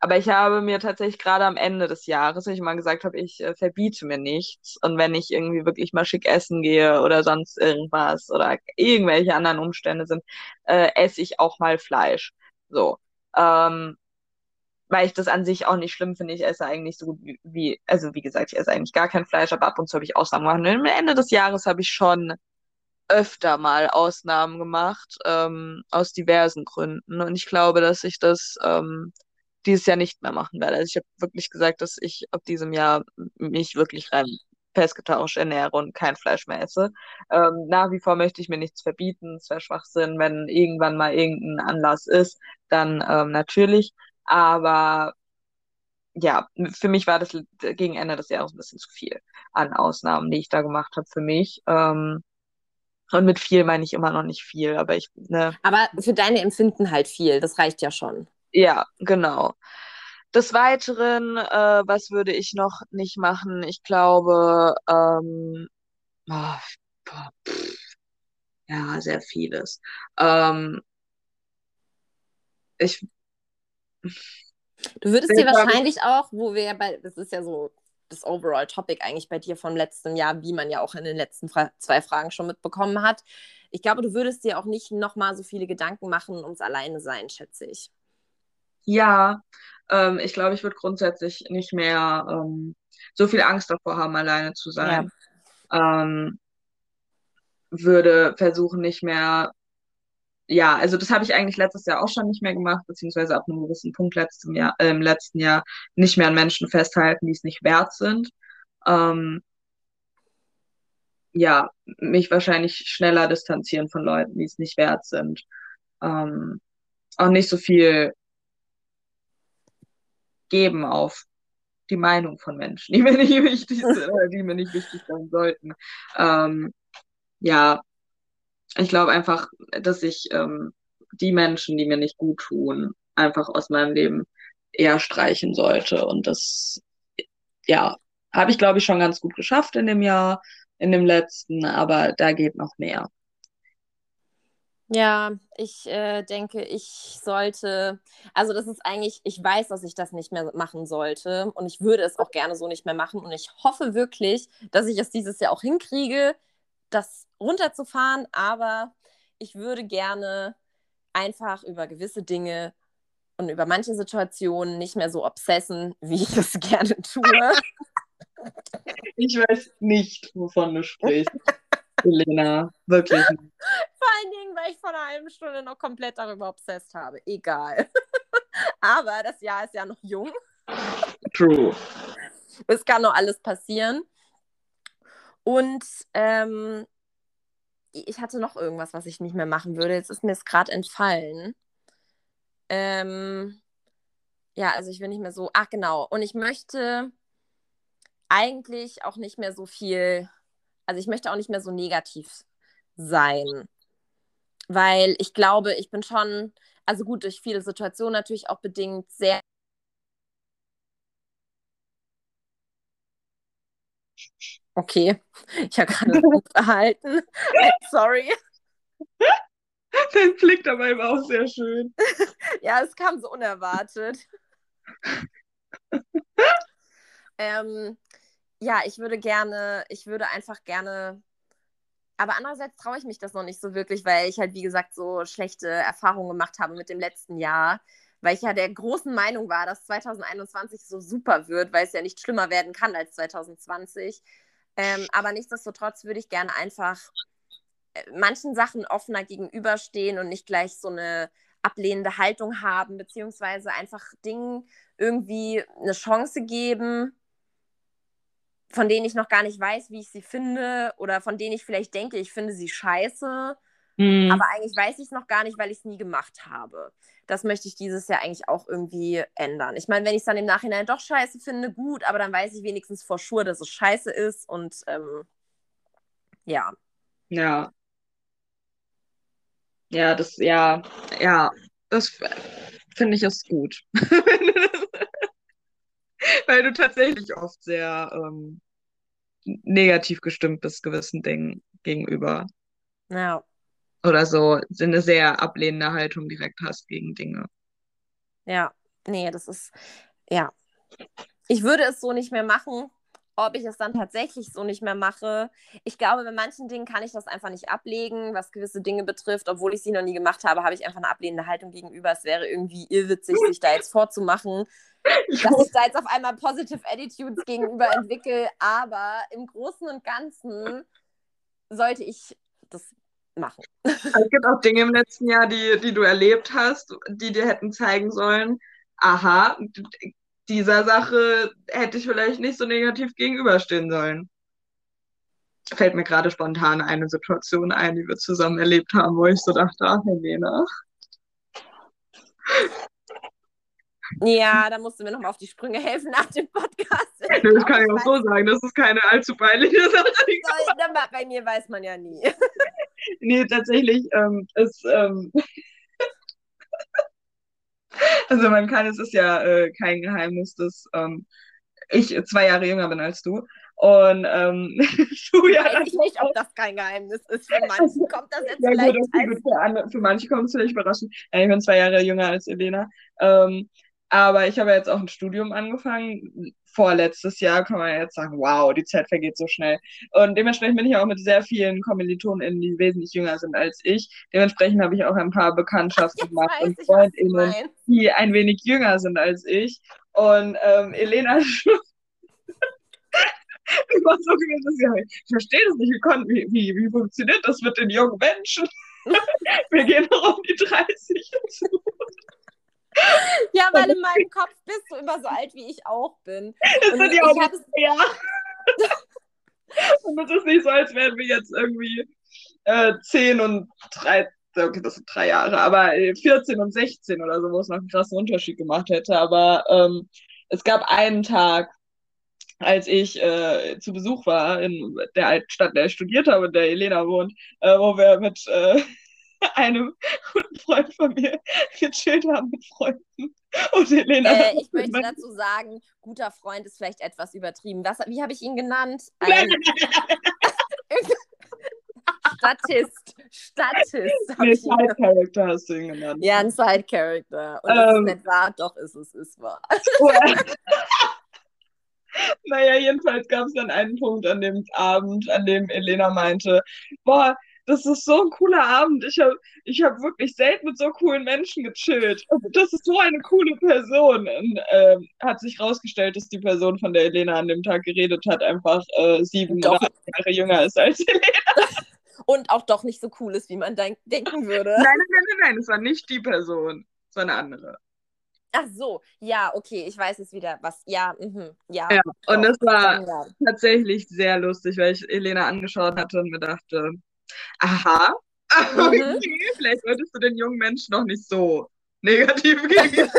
Speaker 2: Aber ich habe mir tatsächlich gerade am Ende des Jahres, ich mal gesagt habe, ich äh, verbiete mir nichts. Und wenn ich irgendwie wirklich mal schick essen gehe oder sonst irgendwas oder irgendwelche anderen Umstände sind, äh, esse ich auch mal Fleisch. So. Ähm, weil ich das an sich auch nicht schlimm finde. Ich esse eigentlich so gut wie, wie, also wie gesagt, ich esse eigentlich gar kein Fleisch, aber ab und zu habe ich Ausnahmen gemacht. Und am Ende des Jahres habe ich schon öfter mal Ausnahmen gemacht, ähm, aus diversen Gründen. Und ich glaube, dass ich das ähm, dieses Jahr nicht mehr machen werde. Also ich habe wirklich gesagt, dass ich ab diesem Jahr mich wirklich rein pesketarisch ernähre und kein Fleisch mehr esse. Ähm, nach wie vor möchte ich mir nichts verbieten. Es wäre Schwachsinn, wenn irgendwann mal irgendein Anlass ist, dann ähm, natürlich. Aber ja, für mich war das gegen Ende des Jahres ein bisschen zu viel an Ausnahmen, die ich da gemacht habe für mich. Ähm, und mit viel meine ich immer noch nicht viel, aber ich, ne.
Speaker 1: Aber für deine Empfinden halt viel, das reicht ja schon.
Speaker 2: Ja, genau. Des Weiteren, äh, was würde ich noch nicht machen? Ich glaube, ähm, oh, pff, ja, sehr vieles. Ähm, ich.
Speaker 1: Du würdest dir wahrscheinlich auch, wo wir ja bei, das ist ja so das Overall-Topic eigentlich bei dir vom letzten Jahr, wie man ja auch in den letzten Fra zwei Fragen schon mitbekommen hat. Ich glaube, du würdest dir auch nicht nochmal so viele Gedanken machen ums Alleine sein, schätze ich.
Speaker 2: Ja, ähm, ich glaube, ich würde grundsätzlich nicht mehr ähm, so viel Angst davor haben, alleine zu sein. Ja. Ähm, würde versuchen, nicht mehr, ja, also das habe ich eigentlich letztes Jahr auch schon nicht mehr gemacht, beziehungsweise ab einem gewissen Punkt letztem Jahr, äh, im letzten Jahr nicht mehr an Menschen festhalten, die es nicht wert sind. Ähm, ja, mich wahrscheinlich schneller distanzieren von Leuten, die es nicht wert sind. Ähm, auch nicht so viel geben auf die Meinung von Menschen, die mir nicht wichtig sind oder die mir nicht wichtig sein sollten. Ähm, ja, ich glaube einfach, dass ich ähm, die Menschen, die mir nicht gut tun, einfach aus meinem Leben eher streichen sollte. Und das, ja, habe ich, glaube ich, schon ganz gut geschafft in dem Jahr, in dem letzten, aber da geht noch mehr.
Speaker 1: Ja, ich äh, denke, ich sollte, also das ist eigentlich, ich weiß, dass ich das nicht mehr machen sollte und ich würde es auch gerne so nicht mehr machen und ich hoffe wirklich, dass ich es dieses Jahr auch hinkriege, das runterzufahren, aber ich würde gerne einfach über gewisse Dinge und über manche Situationen nicht mehr so obsessen, wie ich es gerne tue.
Speaker 2: Ich weiß nicht, wovon du sprichst. Elena, wirklich.
Speaker 1: Vor allen Dingen, weil ich vor einer halben Stunde noch komplett darüber obsessed habe. Egal. Aber das Jahr ist ja noch jung.
Speaker 2: True.
Speaker 1: Es kann noch alles passieren. Und ähm, ich hatte noch irgendwas, was ich nicht mehr machen würde. Jetzt ist mir es gerade entfallen. Ähm, ja, also ich will nicht mehr so. Ach, genau. Und ich möchte eigentlich auch nicht mehr so viel also ich möchte auch nicht mehr so negativ sein, weil ich glaube, ich bin schon, also gut, durch viele Situationen natürlich auch bedingt sehr. Okay, ich habe gerade gut erhalten. Sorry.
Speaker 2: Dein Blick dabei war auch sehr schön.
Speaker 1: ja, es kam so unerwartet. ähm, ja, ich würde gerne, ich würde einfach gerne, aber andererseits traue ich mich das noch nicht so wirklich, weil ich halt, wie gesagt, so schlechte Erfahrungen gemacht habe mit dem letzten Jahr, weil ich ja der großen Meinung war, dass 2021 so super wird, weil es ja nicht schlimmer werden kann als 2020. Ähm, aber nichtsdestotrotz würde ich gerne einfach äh, manchen Sachen offener gegenüberstehen und nicht gleich so eine ablehnende Haltung haben, beziehungsweise einfach Dingen irgendwie eine Chance geben von denen ich noch gar nicht weiß, wie ich sie finde oder von denen ich vielleicht denke, ich finde sie scheiße. Mhm. Aber eigentlich weiß ich es noch gar nicht, weil ich es nie gemacht habe. Das möchte ich dieses Jahr eigentlich auch irgendwie ändern. Ich meine, wenn ich es dann im Nachhinein doch scheiße finde, gut, aber dann weiß ich wenigstens vor sure, dass es scheiße ist und ähm, ja.
Speaker 2: Ja. Ja, das, ja, ja, das finde ich ist gut. Weil du tatsächlich oft sehr ähm, negativ gestimmt bist gewissen Dingen gegenüber.
Speaker 1: Ja.
Speaker 2: Oder so eine sehr ablehnende Haltung direkt hast gegen Dinge.
Speaker 1: Ja. nee, das ist, ja. Ich würde es so nicht mehr machen. Ob ich es dann tatsächlich so nicht mehr mache. Ich glaube, bei manchen Dingen kann ich das einfach nicht ablegen, was gewisse Dinge betrifft. Obwohl ich sie noch nie gemacht habe, habe ich einfach eine ablehnende Haltung gegenüber. Es wäre irgendwie irrwitzig, sich da jetzt vorzumachen, dass ich da jetzt auf einmal Positive Attitudes gegenüber entwickle. Aber im Großen und Ganzen sollte ich das machen.
Speaker 2: Es gibt auch Dinge im letzten Jahr, die, die du erlebt hast, die dir hätten zeigen sollen, aha, dieser Sache hätte ich vielleicht nicht so negativ gegenüberstehen sollen. Fällt mir gerade spontan eine Situation ein, die wir zusammen erlebt haben, wo ich so dachte, ach, Helena.
Speaker 1: Ja, da musst du mir nochmal auf die Sprünge helfen nach dem Podcast.
Speaker 2: Das kann ich auch so sagen, das ist keine allzu peinliche Sache.
Speaker 1: Bei mir weiß man ja nie.
Speaker 2: Nee, tatsächlich ähm, ist, ähm, also man kann, es ist ja äh, kein Geheimnis, dass ähm, ich zwei Jahre jünger bin als du. Und ähm,
Speaker 1: du ja. Weiß ich nicht, ob das kein Geheimnis ist. Für manche kommt das jetzt ja, vielleicht gut, als...
Speaker 2: für, andere, für manche kommt es vielleicht überraschend. Ja, ich bin zwei Jahre jünger als Elena. Ähm, aber ich habe jetzt auch ein Studium angefangen. Vorletztes Jahr kann man jetzt sagen, wow, die Zeit vergeht so schnell. Und dementsprechend bin ich auch mit sehr vielen Kommilitonen, die wesentlich jünger sind als ich. Dementsprechend habe ich auch ein paar Bekanntschaften gemacht und Freundinnen, die ein wenig jünger sind als ich. Und ähm, Elena ich war so gewesen, ich verstehe das nicht, wie, wie, wie funktioniert das mit den jungen Menschen? Wir gehen noch um die 30 zu.
Speaker 1: Ja, weil in meinem Kopf bist du immer so alt, wie ich auch bin.
Speaker 2: Das sind ja auch es... ja. Und es ist nicht so, als wären wir jetzt irgendwie äh, 10 und 13, okay, das sind drei Jahre, aber 14 äh, und 16 oder so, wo es noch einen krassen Unterschied gemacht hätte. Aber ähm, es gab einen Tag, als ich äh, zu Besuch war in der alten Stadt, in der ich studiert habe, in der Elena wohnt, äh, wo wir mit äh, einem guten Freund von mir gechillt haben mit Freunden. Und Helena.
Speaker 1: Äh, ich möchte dazu sagen, guter Freund ist vielleicht etwas übertrieben. Was, wie habe ich ihn genannt? Ein Statist. Statist.
Speaker 2: Nee, Side-Character hast du ihn genannt.
Speaker 1: Ja, ein Side-Character. Und das ähm, ist nicht wahr, doch ist es, ist wahr.
Speaker 2: naja, jedenfalls gab es dann einen Punkt an dem Abend, an dem Elena meinte, boah, das ist so ein cooler Abend. Ich habe ich hab wirklich selten mit so coolen Menschen gechillt. Das ist so eine coole Person. Und äh, hat sich rausgestellt, dass die Person, von der Elena an dem Tag geredet hat, einfach äh, sieben doch. oder acht Jahre jünger ist als Elena.
Speaker 1: Und auch doch nicht so cool ist, wie man denk denken würde.
Speaker 2: Nein, nein, nein, nein, nein, es war nicht die Person. Es war eine andere.
Speaker 1: Ach so, ja, okay, ich weiß es wieder, was, ja, mh, ja.
Speaker 2: Ja, und das war ja. tatsächlich sehr lustig, weil ich Elena angeschaut hatte und mir dachte, aha, okay, mhm. vielleicht solltest du den jungen Menschen noch nicht so negativ gehen.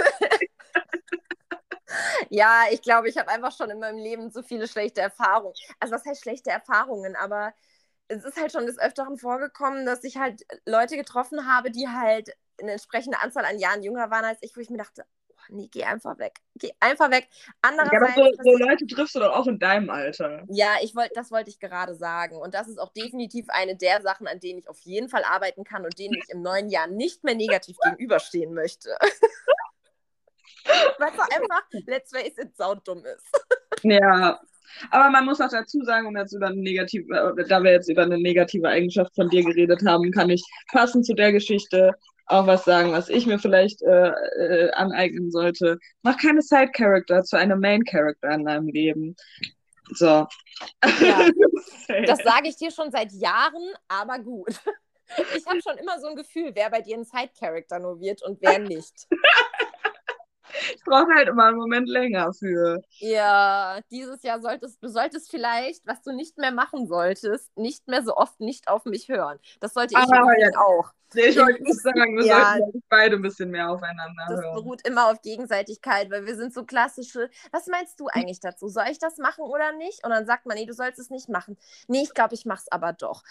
Speaker 1: ja, ich glaube, ich habe einfach schon in meinem Leben so viele schlechte Erfahrungen. Also was heißt schlechte Erfahrungen, aber es ist halt schon des Öfteren vorgekommen, dass ich halt Leute getroffen habe, die halt eine entsprechende Anzahl an Jahren jünger waren als ich, wo ich mir dachte, nee, geh einfach weg. Geh einfach weg.
Speaker 2: Andererseits, ja, aber so, so Leute triffst du doch auch in deinem Alter.
Speaker 1: Ja, ich wollt, das wollte ich gerade sagen. Und das ist auch definitiv eine der Sachen, an denen ich auf jeden Fall arbeiten kann und denen ich im neuen Jahr nicht mehr negativ gegenüberstehen möchte. Weil es einfach, let's face it, saudumm ist.
Speaker 2: ja, aber man muss auch dazu sagen, um jetzt über eine negative, äh, da wir jetzt über eine negative Eigenschaft von dir geredet haben, kann ich passend zu der Geschichte auch was sagen, was ich mir vielleicht äh, äh, aneignen sollte. Mach keine Side-Character zu einem Main-Character in deinem Leben. So.
Speaker 1: Ja, das sage ich dir schon seit Jahren, aber gut. Ich habe schon immer so ein Gefühl, wer bei dir ein Side-Character nur wird und wer nicht.
Speaker 2: Ich brauche halt immer einen Moment länger für.
Speaker 1: Ja, dieses Jahr solltest du solltest vielleicht, was du nicht mehr machen solltest, nicht mehr so oft nicht auf mich hören. Das sollte ich ah, ja. auch.
Speaker 2: Nee, ich wollte nicht sagen, wir ja, sollten beide ein bisschen mehr aufeinander
Speaker 1: das hören. Das beruht immer auf Gegenseitigkeit, weil wir sind so klassische. Was meinst du eigentlich dazu? Soll ich das machen oder nicht? Und dann sagt man, nee, du sollst es nicht machen. Nee, ich glaube, ich mache es aber doch.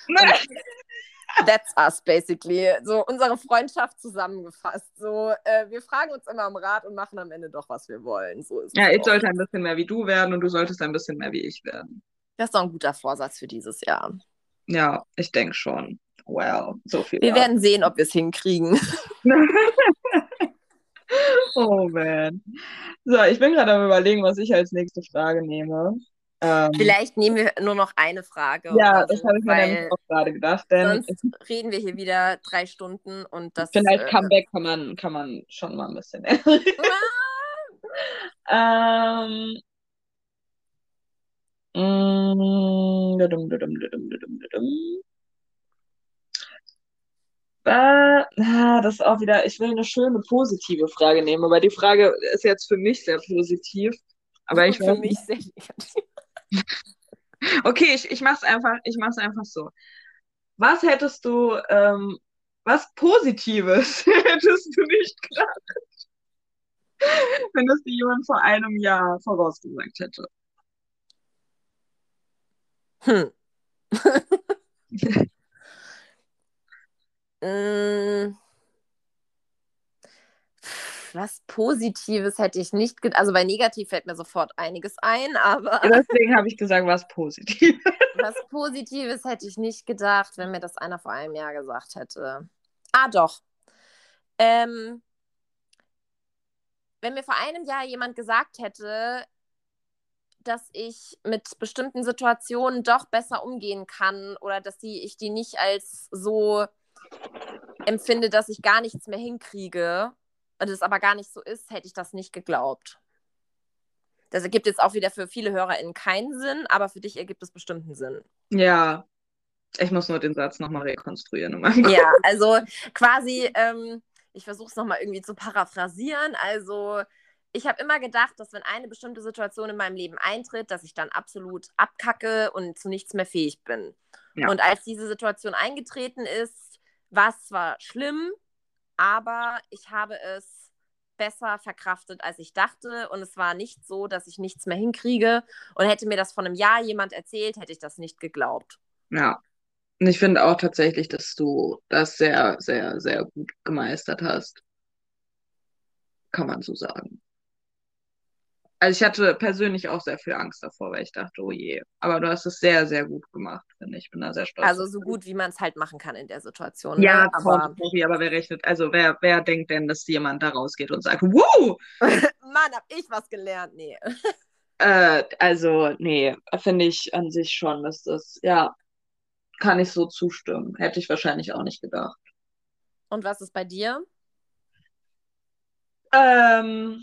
Speaker 1: That's us basically. So unsere Freundschaft zusammengefasst. So, äh, wir fragen uns immer am Rat und machen am Ende doch, was wir wollen. So
Speaker 2: ja, ich sollte ein bisschen mehr wie du werden und du solltest ein bisschen mehr wie ich werden.
Speaker 1: Das ist doch ein guter Vorsatz für dieses Jahr.
Speaker 2: Ja, ich denke schon. Well, so viel.
Speaker 1: Wir ja. werden sehen, ob wir es hinkriegen.
Speaker 2: Oh man. So, ich bin gerade am überlegen, was ich als nächste Frage nehme.
Speaker 1: Ähm, Vielleicht nehmen wir nur noch eine Frage.
Speaker 2: Ja, das so, habe ich mir nämlich auch gerade gedacht. Denn
Speaker 1: sonst reden wir hier wieder drei Stunden und das.
Speaker 2: Vielleicht äh, Comeback kann man, kann man schon mal ein bisschen. ähm, das ist auch wieder, ich will eine schöne positive Frage nehmen, aber die Frage ist jetzt für mich sehr positiv. Aber ich
Speaker 1: für mich sehr negativ.
Speaker 2: Okay, ich, ich mach's einfach, ich mach's einfach so. Was hättest du, ähm, was Positives hättest du nicht gedacht, wenn das dir jemand vor einem Jahr vorausgesagt hätte?
Speaker 1: Hm. mm was Positives hätte ich nicht, also bei negativ fällt mir sofort einiges ein, aber.
Speaker 2: Ja, deswegen habe ich gesagt, was Positives.
Speaker 1: Was Positives hätte ich nicht gedacht, wenn mir das einer vor einem Jahr gesagt hätte. Ah, doch. Ähm, wenn mir vor einem Jahr jemand gesagt hätte, dass ich mit bestimmten Situationen doch besser umgehen kann oder dass die, ich die nicht als so empfinde, dass ich gar nichts mehr hinkriege und es aber gar nicht so ist, hätte ich das nicht geglaubt. Das ergibt jetzt auch wieder für viele HörerInnen keinen Sinn, aber für dich ergibt es bestimmten Sinn.
Speaker 2: Ja, ich muss nur den Satz nochmal rekonstruieren.
Speaker 1: ja, also quasi, ähm, ich versuche es nochmal irgendwie zu paraphrasieren. Also, ich habe immer gedacht, dass wenn eine bestimmte Situation in meinem Leben eintritt, dass ich dann absolut abkacke und zu nichts mehr fähig bin. Ja. Und als diese Situation eingetreten ist, war es zwar schlimm, aber ich habe es besser verkraftet, als ich dachte. Und es war nicht so, dass ich nichts mehr hinkriege. Und hätte mir das vor einem Jahr jemand erzählt, hätte ich das nicht geglaubt.
Speaker 2: Ja. Und ich finde auch tatsächlich, dass du das sehr, sehr, sehr gut gemeistert hast. Kann man so sagen. Also ich hatte persönlich auch sehr viel Angst davor, weil ich dachte, oh je. Aber du hast es sehr, sehr gut gemacht, finde ich. Ich bin da sehr stolz.
Speaker 1: Also so gut, wie man es halt machen kann in der Situation.
Speaker 2: Ja, ne? aber... Sorry, aber wer rechnet, also wer, wer denkt denn, dass jemand da rausgeht und sagt, wow!
Speaker 1: Mann, hab ich was gelernt? Nee.
Speaker 2: äh, also, nee, finde ich an sich schon, dass das, ja, kann ich so zustimmen. Hätte ich wahrscheinlich auch nicht gedacht.
Speaker 1: Und was ist bei dir?
Speaker 2: Ähm,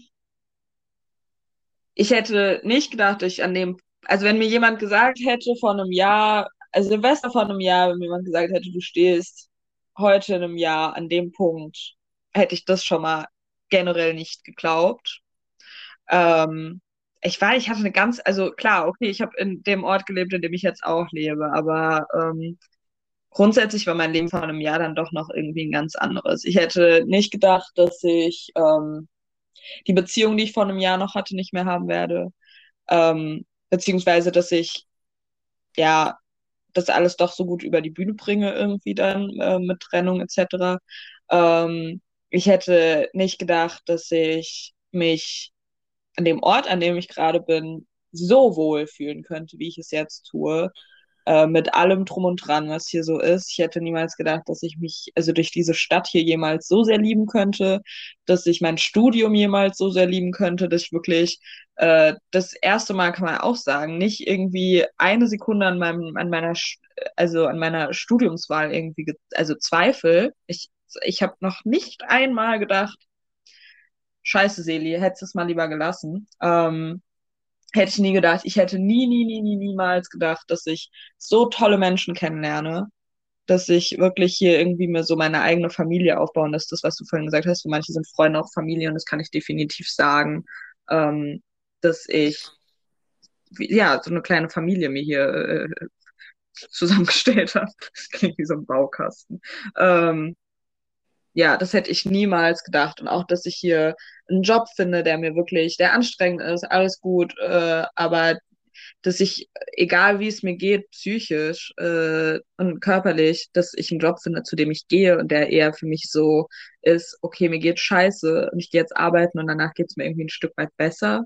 Speaker 2: ich hätte nicht gedacht, dass ich an dem, also wenn mir jemand gesagt hätte vor einem Jahr, also Silvester vor einem Jahr, wenn mir jemand gesagt hätte, du stehst heute in einem Jahr an dem Punkt, hätte ich das schon mal generell nicht geglaubt. Ähm, ich war, ich hatte eine ganz, also klar, okay, ich habe in dem Ort gelebt, in dem ich jetzt auch lebe, aber ähm, grundsätzlich war mein Leben vor einem Jahr dann doch noch irgendwie ein ganz anderes. Ich hätte nicht gedacht, dass ich ähm, die Beziehung, die ich vor einem Jahr noch hatte, nicht mehr haben werde. Ähm, beziehungsweise, dass ich ja das alles doch so gut über die Bühne bringe, irgendwie dann äh, mit Trennung etc. Ähm, ich hätte nicht gedacht, dass ich mich an dem Ort, an dem ich gerade bin, so wohl fühlen könnte, wie ich es jetzt tue. Äh, mit allem drum und dran, was hier so ist. Ich hätte niemals gedacht, dass ich mich, also durch diese Stadt hier jemals so sehr lieben könnte, dass ich mein Studium jemals so sehr lieben könnte, dass ich wirklich äh, das erste Mal kann man auch sagen, nicht irgendwie eine Sekunde an meinem, an meiner, also an meiner Studiumswahl irgendwie, also Zweifel. Ich, ich habe noch nicht einmal gedacht, Scheiße, Seli, hättest es mal lieber gelassen. Ähm, hätte ich nie gedacht. Ich hätte nie, nie, nie, nie, niemals gedacht, dass ich so tolle Menschen kennenlerne, dass ich wirklich hier irgendwie mir so meine eigene Familie aufbauen. Das ist das, was du vorhin gesagt hast. Für manche sind Freunde auch Familie und das kann ich definitiv sagen, ähm, dass ich ja so eine kleine Familie mir hier äh, zusammengestellt habe. Das klingt wie so ein Baukasten. Ähm, ja, das hätte ich niemals gedacht. Und auch, dass ich hier einen Job finde, der mir wirklich, der anstrengend ist, alles gut, äh, aber dass ich, egal wie es mir geht, psychisch äh, und körperlich, dass ich einen Job finde, zu dem ich gehe und der eher für mich so ist, okay, mir geht scheiße und ich gehe jetzt arbeiten und danach geht es mir irgendwie ein Stück weit besser.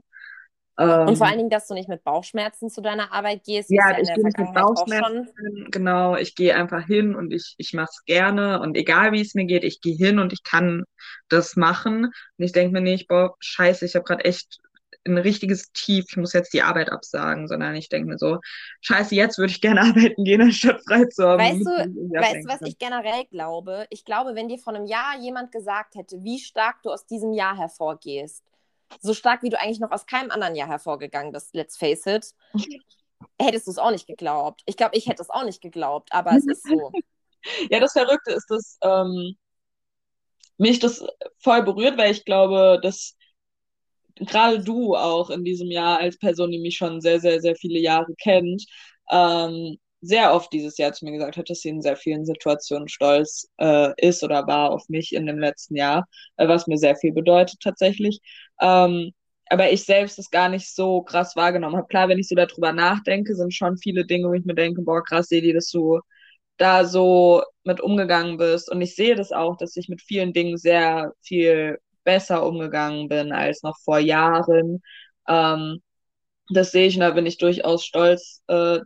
Speaker 1: Ähm, und vor allen Dingen, dass du nicht mit Bauchschmerzen zu deiner Arbeit gehst.
Speaker 2: Ja, ja ich gehe nicht mit Bauchschmerzen. Genau, ich gehe einfach hin und ich, ich mache es gerne. Und egal wie es mir geht, ich gehe hin und ich kann das machen. Und ich denke mir nicht, boah, scheiße, ich habe gerade echt ein richtiges Tief, ich muss jetzt die Arbeit absagen, sondern ich denke mir so, scheiße, jetzt würde ich gerne arbeiten gehen, anstatt frei zu haben.
Speaker 1: Weißt du, weißt du, was ich generell glaube? Ich glaube, wenn dir vor einem Jahr jemand gesagt hätte, wie stark du aus diesem Jahr hervorgehst, so stark wie du eigentlich noch aus keinem anderen Jahr hervorgegangen bist, let's face it, hättest du es auch nicht geglaubt. Ich glaube, ich hätte es auch nicht geglaubt, aber es ist so.
Speaker 2: ja, das Verrückte ist, dass ähm, mich das voll berührt, weil ich glaube, dass gerade du auch in diesem Jahr als Person, die mich schon sehr, sehr, sehr viele Jahre kennt, ähm, sehr oft dieses Jahr zu mir gesagt hat, dass sie in sehr vielen Situationen stolz äh, ist oder war auf mich in dem letzten Jahr, äh, was mir sehr viel bedeutet tatsächlich. Ähm, aber ich selbst es gar nicht so krass wahrgenommen habe. Klar, wenn ich so darüber nachdenke, sind schon viele Dinge, wo ich mir denke, boah, krass, Sedi, dass du da so mit umgegangen bist. Und ich sehe das auch, dass ich mit vielen Dingen sehr viel besser umgegangen bin als noch vor Jahren. Ähm, das sehe ich und da bin ich durchaus stolz, äh,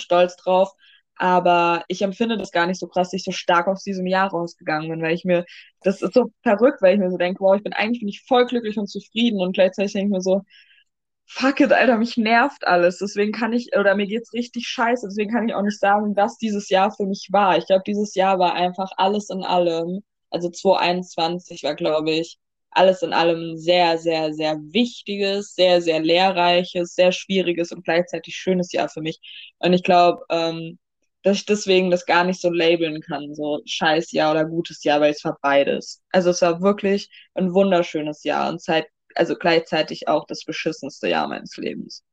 Speaker 2: stolz drauf. Aber ich empfinde das gar nicht so krass, dass ich so stark aus diesem Jahr rausgegangen bin, weil ich mir, das ist so verrückt, weil ich mir so denke, wow, ich bin eigentlich bin ich voll glücklich und zufrieden und gleichzeitig denke ich mir so, fuck it, Alter, mich nervt alles. Deswegen kann ich, oder mir geht's richtig scheiße, deswegen kann ich auch nicht sagen, was dieses Jahr für mich war. Ich glaube, dieses Jahr war einfach alles in allem. Also 2021 war, glaube ich, alles in allem sehr, sehr, sehr wichtiges, sehr, sehr lehrreiches, sehr schwieriges und gleichzeitig schönes Jahr für mich. Und ich glaube, ähm, dass ich deswegen das gar nicht so labeln kann, so scheiß Jahr oder gutes Jahr, weil es war beides. Also es war wirklich ein wunderschönes Jahr und Zeit, also gleichzeitig auch das beschissenste Jahr meines Lebens.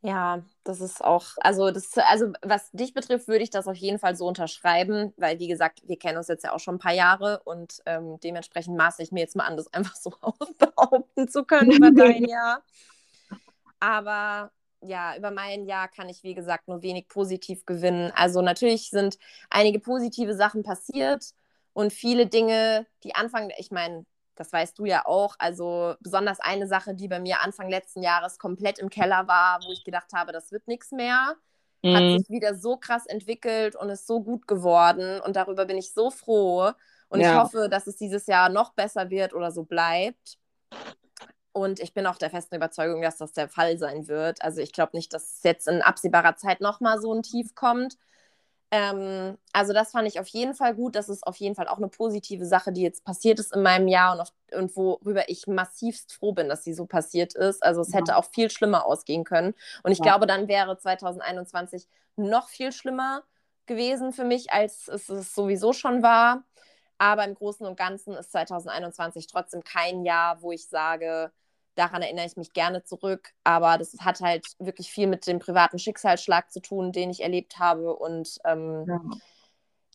Speaker 1: Ja, das ist auch, also das, also was dich betrifft, würde ich das auf jeden Fall so unterschreiben, weil wie gesagt, wir kennen uns jetzt ja auch schon ein paar Jahre und ähm, dementsprechend maße ich mir jetzt mal an, das einfach so behaupten zu können über dein Jahr. Aber ja, über mein Jahr kann ich, wie gesagt, nur wenig positiv gewinnen. Also natürlich sind einige positive Sachen passiert und viele Dinge, die Anfang, ich meine, das weißt du ja auch, also besonders eine Sache, die bei mir Anfang letzten Jahres komplett im Keller war, wo ich gedacht habe, das wird nichts mehr, mhm. hat sich wieder so krass entwickelt und ist so gut geworden und darüber bin ich so froh und ja. ich hoffe, dass es dieses Jahr noch besser wird oder so bleibt. Und ich bin auch der festen Überzeugung, dass das der Fall sein wird. Also ich glaube nicht, dass es jetzt in absehbarer Zeit nochmal so ein Tief kommt. Ähm, also das fand ich auf jeden Fall gut. Das ist auf jeden Fall auch eine positive Sache, die jetzt passiert ist in meinem Jahr und, auf, und worüber ich massivst froh bin, dass sie so passiert ist. Also es ja. hätte auch viel schlimmer ausgehen können. Und ich ja. glaube, dann wäre 2021 noch viel schlimmer gewesen für mich, als es, es sowieso schon war. Aber im Großen und Ganzen ist 2021 trotzdem kein Jahr, wo ich sage, daran erinnere ich mich gerne zurück. Aber das hat halt wirklich viel mit dem privaten Schicksalsschlag zu tun, den ich erlebt habe. Und ähm, ja.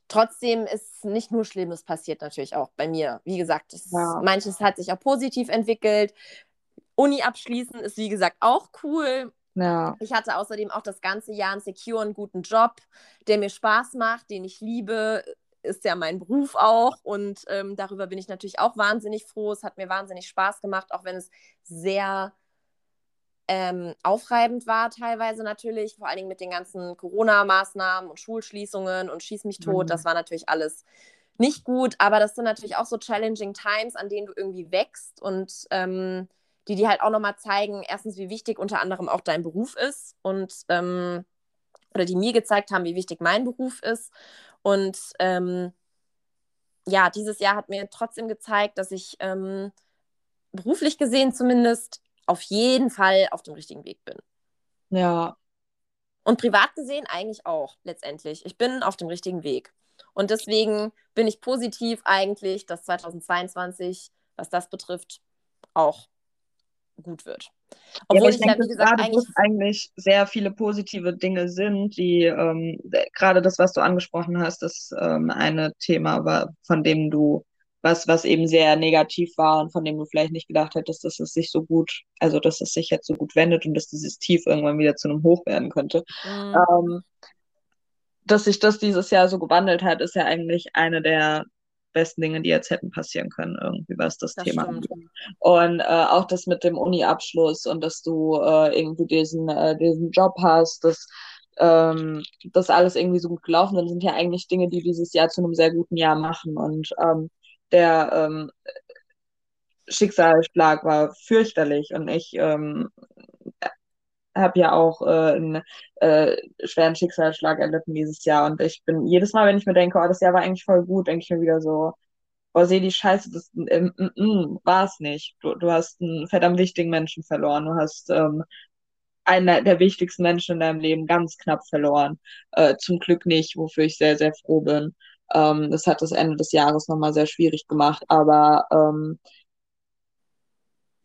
Speaker 1: trotzdem ist nicht nur Schlimmes passiert, natürlich auch bei mir. Wie gesagt, ist, ja. manches hat sich auch positiv entwickelt. Uni abschließen ist, wie gesagt, auch cool. Ja. Ich hatte außerdem auch das ganze Jahr einen secure und guten Job, der mir Spaß macht, den ich liebe ist ja mein Beruf auch und ähm, darüber bin ich natürlich auch wahnsinnig froh. Es hat mir wahnsinnig Spaß gemacht, auch wenn es sehr ähm, aufreibend war teilweise natürlich, vor allen Dingen mit den ganzen Corona-Maßnahmen und Schulschließungen und Schieß mich tot. Mhm. Das war natürlich alles nicht gut, aber das sind natürlich auch so challenging Times, an denen du irgendwie wächst und ähm, die dir halt auch nochmal zeigen, erstens, wie wichtig unter anderem auch dein Beruf ist und ähm, oder die mir gezeigt haben, wie wichtig mein Beruf ist und ähm, ja, dieses Jahr hat mir trotzdem gezeigt, dass ich ähm, beruflich gesehen zumindest auf jeden Fall auf dem richtigen Weg bin.
Speaker 2: Ja.
Speaker 1: Und privat gesehen eigentlich auch letztendlich. Ich bin auf dem richtigen Weg. Und deswegen bin ich positiv eigentlich, dass 2022, was das betrifft, auch gut wird.
Speaker 2: Obwohl ja, ich, ich denke, ja, wie gesagt, eigentlich, eigentlich sehr viele positive Dinge sind, die ähm, gerade das, was du angesprochen hast, das ähm, eine Thema war, von dem du was, was eben sehr negativ war und von dem du vielleicht nicht gedacht hättest, dass es sich so gut, also dass es sich jetzt so gut wendet und dass dieses Tief irgendwann wieder zu einem Hoch werden könnte. Mhm. Ähm, dass sich das dieses Jahr so gewandelt hat, ist ja eigentlich eine der besten Dinge, die jetzt hätten passieren können, irgendwie, was das, das Thema angeht. Und äh, auch das mit dem Uni-Abschluss und dass du äh, irgendwie diesen, äh, diesen Job hast, dass ähm, das alles irgendwie so gut gelaufen ist, sind ja eigentlich Dinge, die dieses Jahr zu einem sehr guten Jahr machen. Und ähm, der ähm, Schicksalsschlag war fürchterlich und ich ähm, habe ja auch äh, einen äh, schweren Schicksalsschlag erlitten dieses Jahr und ich bin jedes Mal, wenn ich mir denke, oh, das Jahr war eigentlich voll gut, denke ich mir wieder so, boah, seh die Scheiße, das äh, mm, mm, war es nicht. Du, du hast einen verdammt wichtigen Menschen verloren, du hast ähm, einen der wichtigsten Menschen in deinem Leben ganz knapp verloren. Äh, zum Glück nicht, wofür ich sehr, sehr froh bin. Ähm, das hat das Ende des Jahres nochmal sehr schwierig gemacht, aber ähm,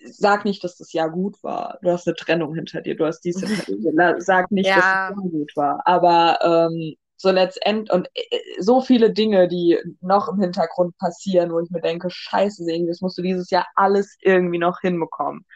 Speaker 2: sag nicht, dass das Jahr gut war. Du hast eine Trennung hinter dir, du hast dies hinter dir. Sag nicht, ja. dass das Jahr gut war. Aber ähm, so letztendlich und äh, so viele Dinge, die noch im Hintergrund passieren, wo ich mir denke, scheiße, das musst du dieses Jahr alles irgendwie noch hinbekommen.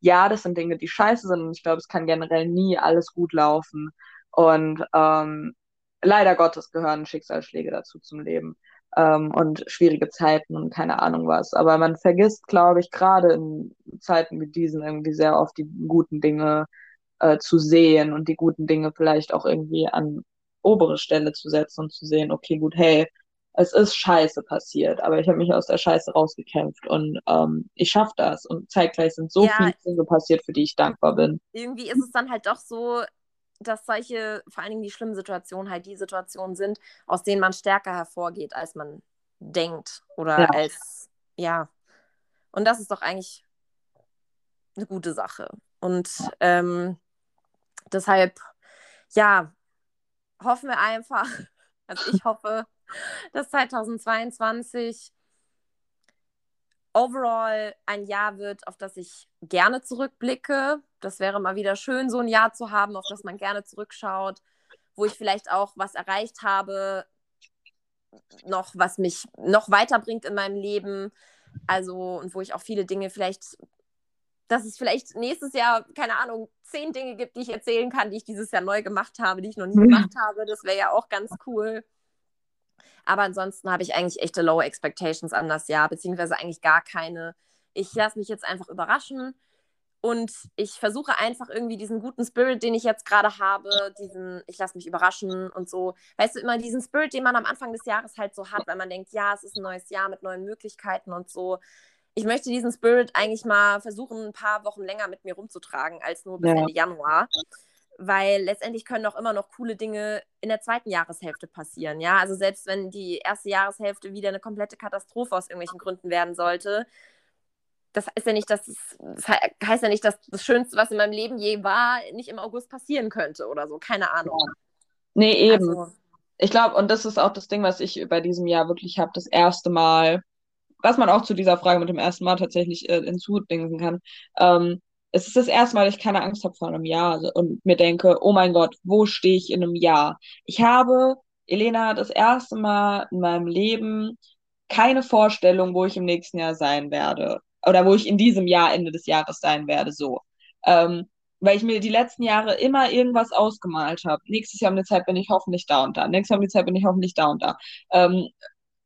Speaker 2: Ja, das sind Dinge, die scheiße sind und ich glaube, es kann generell nie alles gut laufen. Und ähm, leider Gottes gehören Schicksalsschläge dazu zum Leben ähm, und schwierige Zeiten und keine Ahnung was. Aber man vergisst, glaube ich, gerade in Zeiten wie diesen irgendwie sehr oft die guten Dinge äh, zu sehen und die guten Dinge vielleicht auch irgendwie an obere Stelle zu setzen und zu sehen, okay, gut, hey, es ist Scheiße passiert, aber ich habe mich aus der Scheiße rausgekämpft und ähm, ich schaffe das. Und zeitgleich sind so ja, viele Dinge passiert, für die ich dankbar bin.
Speaker 1: Irgendwie ist es dann halt doch so, dass solche, vor allen Dingen die schlimmen Situationen, halt die Situationen sind, aus denen man stärker hervorgeht, als man denkt. Oder ja. als, ja. Und das ist doch eigentlich eine gute Sache. Und ähm, deshalb, ja, hoffen wir einfach, also ich hoffe, dass 2022 overall ein Jahr wird, auf das ich gerne zurückblicke. Das wäre mal wieder schön, so ein Jahr zu haben, auf das man gerne zurückschaut, wo ich vielleicht auch was erreicht habe, noch was mich noch weiterbringt in meinem Leben. Also, und wo ich auch viele Dinge vielleicht, dass es vielleicht nächstes Jahr, keine Ahnung, zehn Dinge gibt, die ich erzählen kann, die ich dieses Jahr neu gemacht habe, die ich noch nie gemacht habe. Das wäre ja auch ganz cool. Aber ansonsten habe ich eigentlich echte Low Expectations an das Jahr, beziehungsweise eigentlich gar keine. Ich lasse mich jetzt einfach überraschen und ich versuche einfach irgendwie diesen guten Spirit, den ich jetzt gerade habe, diesen, ich lasse mich überraschen und so. Weißt du, immer diesen Spirit, den man am Anfang des Jahres halt so hat, weil man denkt, ja, es ist ein neues Jahr mit neuen Möglichkeiten und so. Ich möchte diesen Spirit eigentlich mal versuchen, ein paar Wochen länger mit mir rumzutragen, als nur bis ja. Ende Januar weil letztendlich können auch immer noch coole Dinge in der zweiten Jahreshälfte passieren. Ja, also selbst wenn die erste Jahreshälfte wieder eine komplette Katastrophe aus irgendwelchen Gründen werden sollte, das heißt ja nicht, dass es, das heißt ja nicht, dass das Schönste, was in meinem Leben je war, nicht im August passieren könnte oder so. Keine Ahnung. Ja.
Speaker 2: Nee, eben. Also, ich glaube, und das ist auch das Ding, was ich bei diesem Jahr wirklich habe, das erste Mal, was man auch zu dieser Frage mit dem ersten Mal tatsächlich äh, hinzudenken kann. Ähm, es ist das erste Mal, dass ich keine Angst habe vor einem Jahr und mir denke, oh mein Gott, wo stehe ich in einem Jahr? Ich habe, Elena, das erste Mal in meinem Leben keine Vorstellung, wo ich im nächsten Jahr sein werde. Oder wo ich in diesem Jahr, Ende des Jahres sein werde, so. Ähm, weil ich mir die letzten Jahre immer irgendwas ausgemalt habe. Nächstes Jahr um die Zeit bin ich hoffentlich da und da. Nächstes Jahr um die Zeit bin ich hoffentlich da und da. Ähm,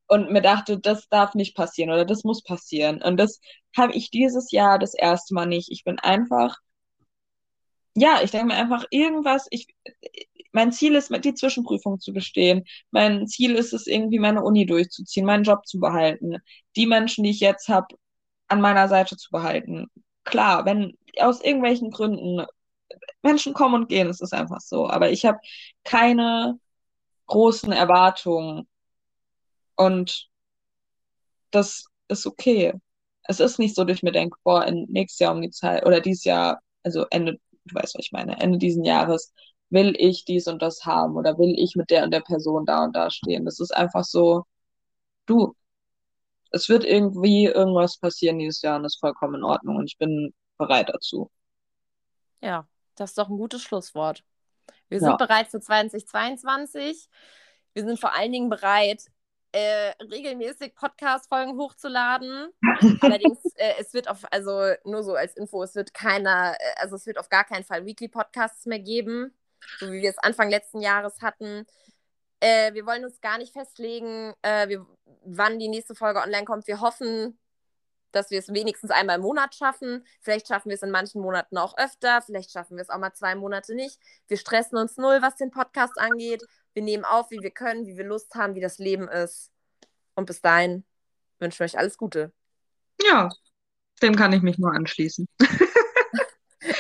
Speaker 2: und mir dachte, das darf nicht passieren oder das muss passieren. Und das habe ich dieses Jahr das erste Mal nicht. Ich bin einfach, ja, ich denke mir einfach irgendwas, ich, mein Ziel ist, die Zwischenprüfung zu bestehen. Mein Ziel ist es, irgendwie meine Uni durchzuziehen, meinen Job zu behalten, die Menschen, die ich jetzt habe, an meiner Seite zu behalten. Klar, wenn aus irgendwelchen Gründen Menschen kommen und gehen, ist es einfach so. Aber ich habe keine großen Erwartungen und das ist okay. Es ist nicht so, dass ich mir denke, boah, nächstes Jahr um die Zeit oder dieses Jahr, also Ende, du weißt, was ich meine, Ende diesen Jahres will ich dies und das haben oder will ich mit der und der Person da und da stehen. Das ist einfach so, du, es wird irgendwie irgendwas passieren dieses Jahr und das ist vollkommen in Ordnung und ich bin bereit dazu.
Speaker 1: Ja, das ist doch ein gutes Schlusswort. Wir sind ja. bereit für 2022. Wir sind vor allen Dingen bereit, äh, regelmäßig Podcast-Folgen hochzuladen. Allerdings, äh, es wird auf, also nur so als Info, es wird keiner, äh, also es wird auf gar keinen Fall Weekly-Podcasts mehr geben, so wie wir es Anfang letzten Jahres hatten. Äh, wir wollen uns gar nicht festlegen. Äh, wir wann die nächste Folge online kommt. Wir hoffen, dass wir es wenigstens einmal im Monat schaffen. Vielleicht schaffen wir es in manchen Monaten auch öfter. Vielleicht schaffen wir es auch mal zwei Monate nicht. Wir stressen uns null, was den Podcast angeht. Wir nehmen auf, wie wir können, wie wir Lust haben, wie das Leben ist. Und bis dahin wünschen wir euch alles Gute.
Speaker 2: Ja, dem kann ich mich nur anschließen.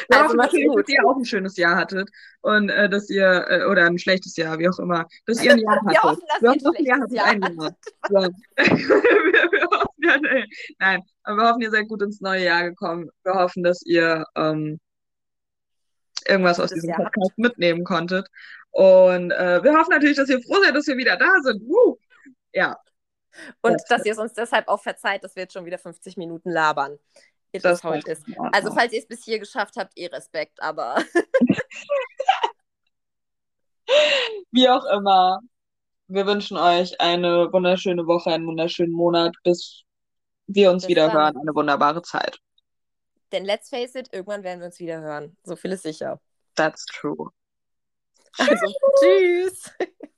Speaker 2: Wir also hoffen dass ihr auch ein schönes Jahr hattet und äh, dass ihr, äh, oder ein schlechtes Jahr, wie auch immer, dass ihr ein Jahr hattet. wir hoffen, dass wir ihr ein schlechtes Jahr hattet. Jahr So. wir, wir hoffen, ja, nee. Nein, aber wir hoffen, ihr seid gut ins neue Jahr gekommen. Wir hoffen, dass ihr ähm, irgendwas aus diesem Jahr Podcast habt. mitnehmen konntet. Und äh, wir hoffen natürlich, dass ihr froh seid, dass wir wieder da sind. Uh. Ja.
Speaker 1: Und das dass ihr es uns deshalb auch verzeiht, dass wir jetzt schon wieder 50 Minuten labern. It das how it is. Also, falls ihr es bis hier geschafft habt, eh Respekt, aber.
Speaker 2: Wie auch immer. Wir wünschen euch eine wunderschöne Woche, einen wunderschönen Monat, bis wir uns bis wieder dann. hören. Eine wunderbare Zeit.
Speaker 1: Denn let's face it, irgendwann werden wir uns wieder hören. So viel ist sicher.
Speaker 2: That's true.
Speaker 1: Also, tschüss.